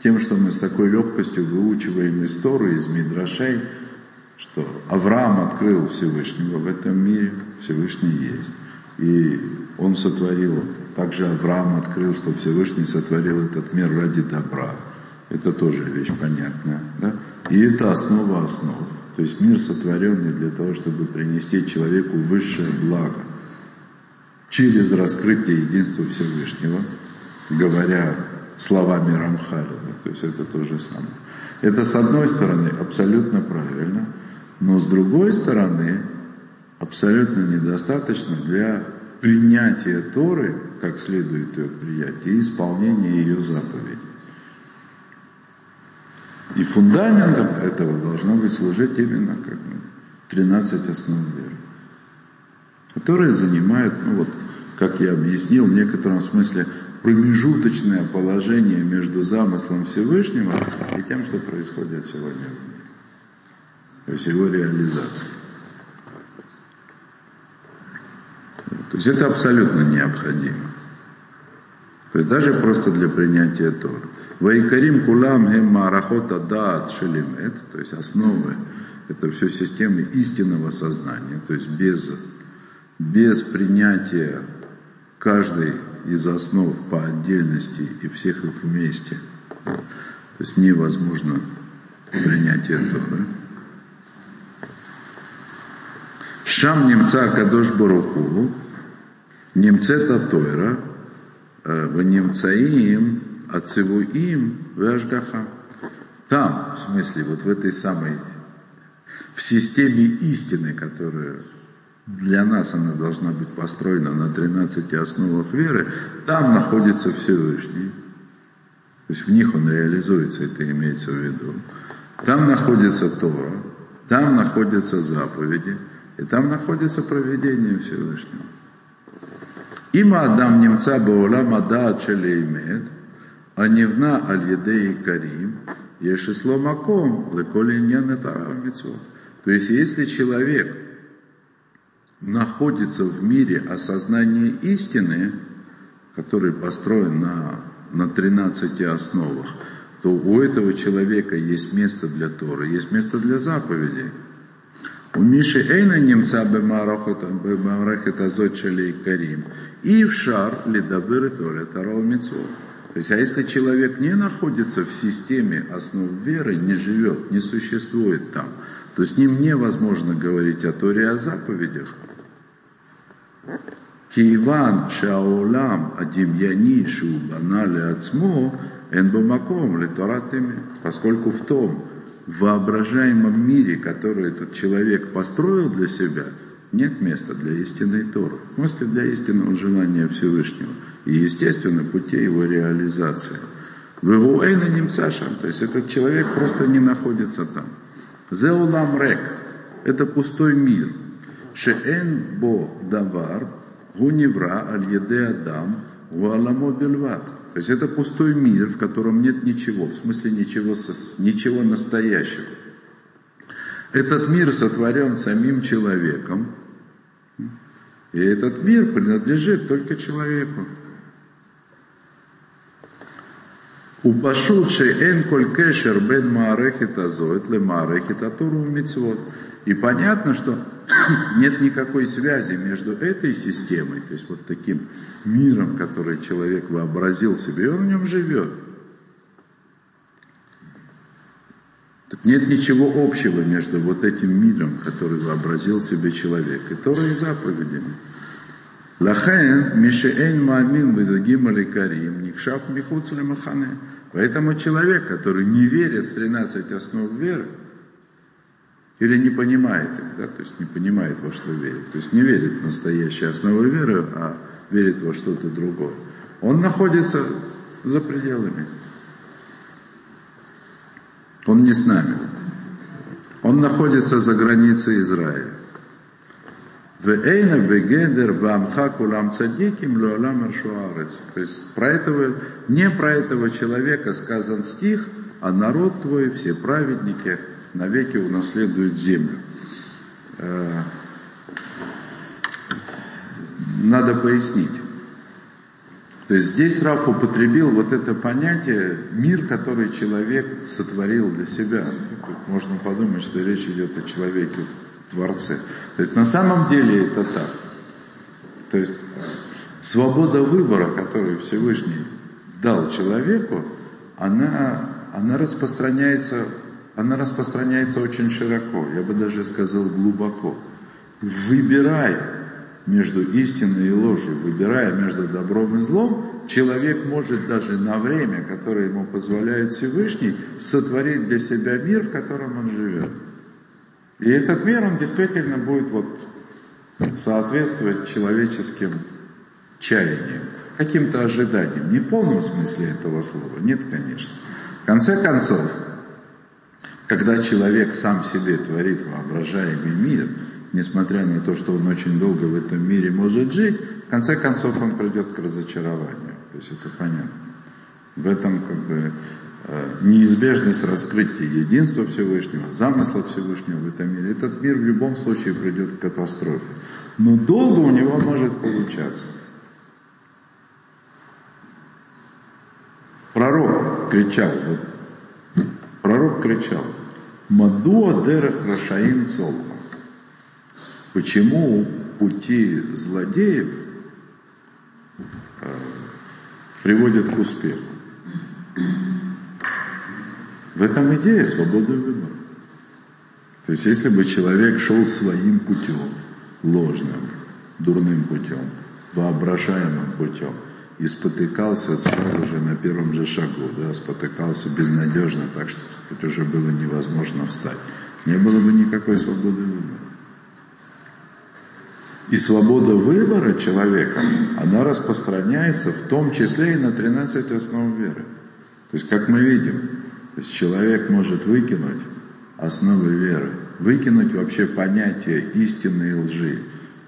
тем, что мы с такой легкостью выучиваем из Торы, из Мидрашей, что Авраам открыл Всевышнего в этом мире, Всевышний есть. И он сотворил, также Авраам открыл, что Всевышний сотворил этот мир ради добра. Это тоже вещь понятная. Да? И это основа основ. То есть мир сотворенный для того, чтобы принести человеку высшее благо. Через раскрытие единства Всевышнего, говоря словами Рамхаля. Да? То есть это то же самое. Это с одной стороны абсолютно правильно, но с другой стороны абсолютно недостаточно для принятия Торы, как следует ее принять, и исполнения ее заповедей. И фундаментом этого должно быть служить именно как 13 основ веры, которые занимают, ну вот, как я объяснил, в некотором смысле промежуточное положение между замыслом Всевышнего и тем, что происходит сегодня в мире. То есть его реализация. То есть это абсолютно необходимо. То есть даже просто для принятия Тора. Вайкарим кулам гем марахота даат шелимет, то есть основы, это все системы истинного сознания, то есть без, без принятия каждой из основ по отдельности и всех их вместе. То есть невозможно принятие Торы. Шам немца Кадош Баруху, немцета Тойра, э, в немцаим Ацевуим Вашгаха. Там, в смысле, вот в этой самой, в системе истины, которая для нас она должна быть построена на 13 основах веры, там находится Всевышний. То есть в них он реализуется, это имеется в виду. Там находится Тора, там находятся заповеди, и там находится проведение Всевышнего. Има Адам немца баулам ада челеймет, а невна аль едей карим, ешесло маком, леколи иньян То есть, если человек находится в мире осознания истины, который построен на, на 13 основах, то у этого человека есть место для Торы, есть место для заповедей. У Миши Эйна немца бемарахет азот шалей карим. И в шар лидабыр Торе Тарал. То есть, а если человек не находится в системе основ веры, не живет, не существует там, то с ним невозможно говорить о Торе и о заповедях. Киеван шаолам адимьяни шубана леацмо эн бамаком леторатами, поскольку в том воображаемом мире, который этот человек построил для себя, нет места для истинной Торы. В смысле для истинного желания Всевышнего. И, естественно, путей его реализации. В его эйна немцашам, то есть этот человек просто не находится там. Зеулам рек, это пустой мир. Шеэн бо давар, гуневра аль еде адам, уаламо бельват. То есть это пустой мир, в котором нет ничего, в смысле ничего, ничего настоящего. Этот мир сотворен самим человеком, и этот мир принадлежит только человеку. Упашут эн коль кешер бен маарехит азоет ле маарехит атуру мицвод. И понятно, что нет никакой связи между этой системой, то есть вот таким миром, который человек вообразил себе, и он в нем живет. Так нет ничего общего между вот этим миром, который вообразил себе человек, и Торой и заповедями. Лахен мишеэн маамин бедагим аликарим никшав михуц махане. Поэтому человек, который не верит в 13 основ веры, или не понимает их, да, то есть не понимает, во что верит, то есть не верит в настоящие основы веры, а верит во что-то другое. Он находится за пределами. Он не с нами. Он находится за границей Израиля. Вейна бегедер вамха кулам цадиким луалам То есть про этого, не про этого человека сказан стих, а народ твой, все праведники, навеки унаследуют землю. Э, надо пояснить. То есть здесь Раф употребил вот это понятие «мир, который человек сотворил для себя». Тут можно подумать, что речь идет о человеке, Творце. То есть на самом деле это так. То есть свобода выбора, которую Всевышний дал человеку, она, она распространяется она распространяется очень широко, я бы даже сказал глубоко. Выбирай между истиной и ложью, выбирая между добром и злом, человек может даже на время, которое ему позволяет Всевышний, сотворить для себя мир, в котором он живет. И этот мир, он действительно будет вот соответствовать человеческим чаяниям, каким-то ожиданиям. Не в полном смысле этого слова, нет, конечно. В конце концов, когда человек сам себе творит воображаемый мир, несмотря на то, что он очень долго в этом мире может жить, в конце концов он придет к разочарованию. То есть это понятно. В этом как бы неизбежность раскрытия единства Всевышнего, замысла Всевышнего в этом мире. Этот мир в любом случае придет к катастрофе. Но долго у него может получаться. Пророк кричал, вот Пророк кричал, «Мадуа дерех рашаим цолха». Почему пути злодеев э, приводят к успеху? В этом идея свободы выбора. То есть, если бы человек шел своим путем, ложным, дурным путем, воображаемым путем, и спотыкался сразу же на первом же шагу, да, спотыкался безнадежно, так что хоть уже было невозможно встать. Не было бы никакой свободы выбора. И свобода выбора человека, она распространяется в том числе и на 13 основ веры. То есть, как мы видим, то есть человек может выкинуть основы веры, выкинуть вообще понятие истины и лжи,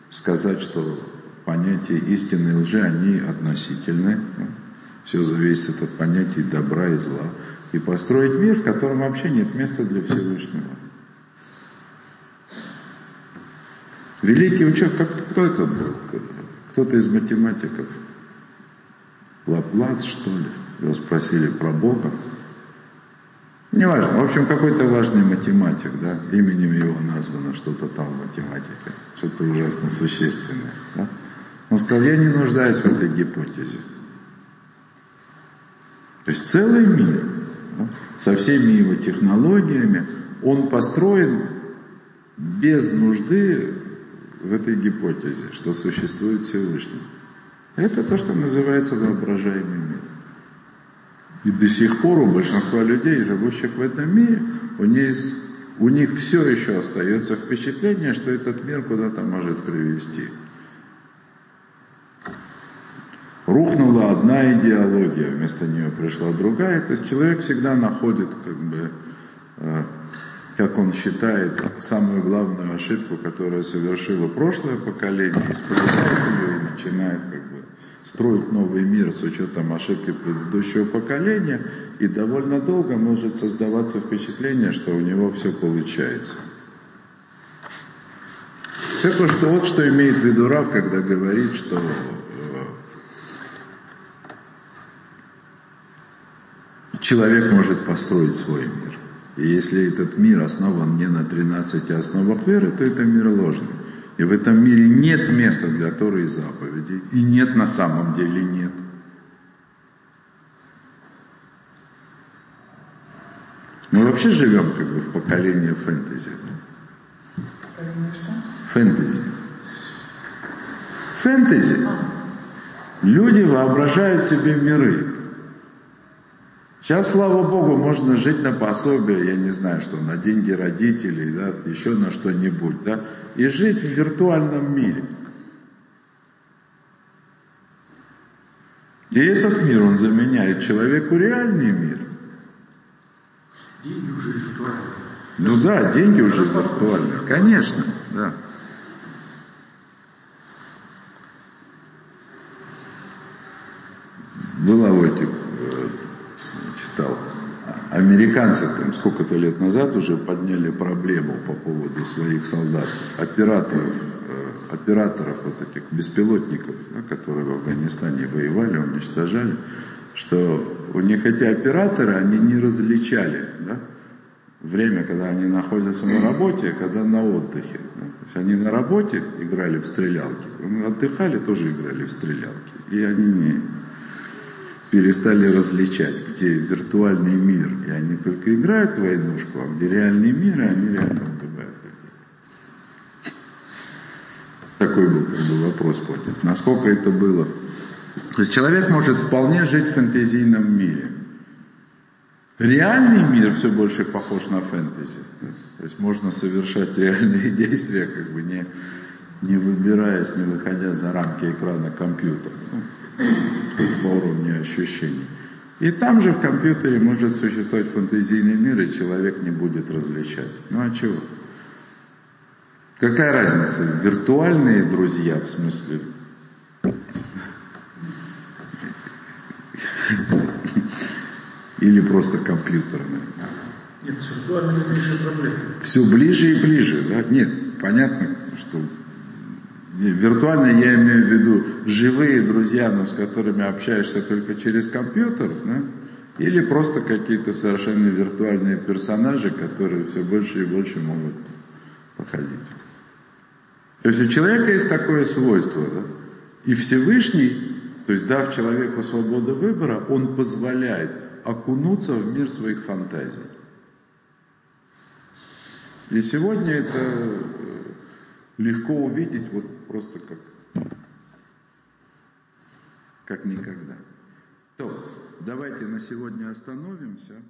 сказать, что понятия истины и лжи, они относительны. Все зависит от понятий добра и зла. И построить мир, в котором вообще нет места для Всевышнего. Великий ученый, как, кто это был? Кто-то из математиков. Лаплац, что ли? Его спросили про Бога. Неважно, в общем, какой-то важный математик, да, именем его названо что-то там в математике, что-то ужасно существенное, да. Он сказал, я не нуждаюсь в этой гипотезе. То есть целый мир со всеми его технологиями, он построен без нужды в этой гипотезе, что существует Всевышний. Это то, что называется воображаемый мир. И до сих пор у большинства людей, живущих в этом мире, у них, у них все еще остается впечатление, что этот мир куда-то может привести. рухнула одна идеология, вместо нее пришла другая. То есть человек всегда находит, как бы, э, как он считает, самую главную ошибку, которую совершило прошлое поколение, исправляет ее и начинает как бы, строить новый мир с учетом ошибки предыдущего поколения, и довольно долго может создаваться впечатление, что у него все получается. Так что, вот что имеет в виду Рав, когда говорит, что человек может построить свой мир. И если этот мир основан не на 13 основах веры, то это мир ложный. И в этом мире нет места для Торы и заповедей. И нет на самом деле нет. Мы вообще живем как бы в поколении фэнтези. Поколение что? Фэнтези. Фэнтези. Люди воображают себе миры. Сейчас, слава Богу, можно жить на пособие, я не знаю что, на деньги родителей, да, еще на что-нибудь, да, и жить в виртуальном мире. И этот мир, он заменяет человеку реальный мир. Деньги уже виртуальные. Ну да, деньги уже виртуальные, конечно, да. Была в этих читал Американцы там сколько-то лет назад уже подняли проблему по поводу своих солдат, операторов, э, операторов вот этих беспилотников, да, которые в Афганистане воевали, уничтожали, что у них эти операторы, они не различали, да, время, когда они находятся на работе, а когда на отдыхе. Да. То есть они на работе играли в стрелялки, отдыхали, тоже играли в стрелялки. И они не перестали различать, где виртуальный мир, и они только играют в войнушку, а где реальный мир, и они реально убивают людей. Такой был как бы, вопрос поднят. Насколько это было? То есть человек может вполне жить в фэнтезийном мире. Реальный мир все больше похож на фэнтези. То есть можно совершать реальные действия, как бы не, не выбираясь, не выходя за рамки экрана компьютера. По уровню ощущений. И там же в компьютере может существовать фантазийный мир, и человек не будет различать. Ну а чего? Какая разница? Виртуальные друзья, в смысле, или просто компьютерные? Нет, с виртуальными ближе проблемы. Все ближе и ближе, да? Нет, понятно, что Виртуально я имею в виду живые друзья, но с которыми общаешься только через компьютер, да? или просто какие-то совершенно виртуальные персонажи, которые все больше и больше могут походить. То есть у человека есть такое свойство, да? и Всевышний, то есть дав человеку свободу выбора, он позволяет окунуться в мир своих фантазий. И сегодня это легко увидеть вот просто как, как никогда. То, давайте на сегодня остановимся.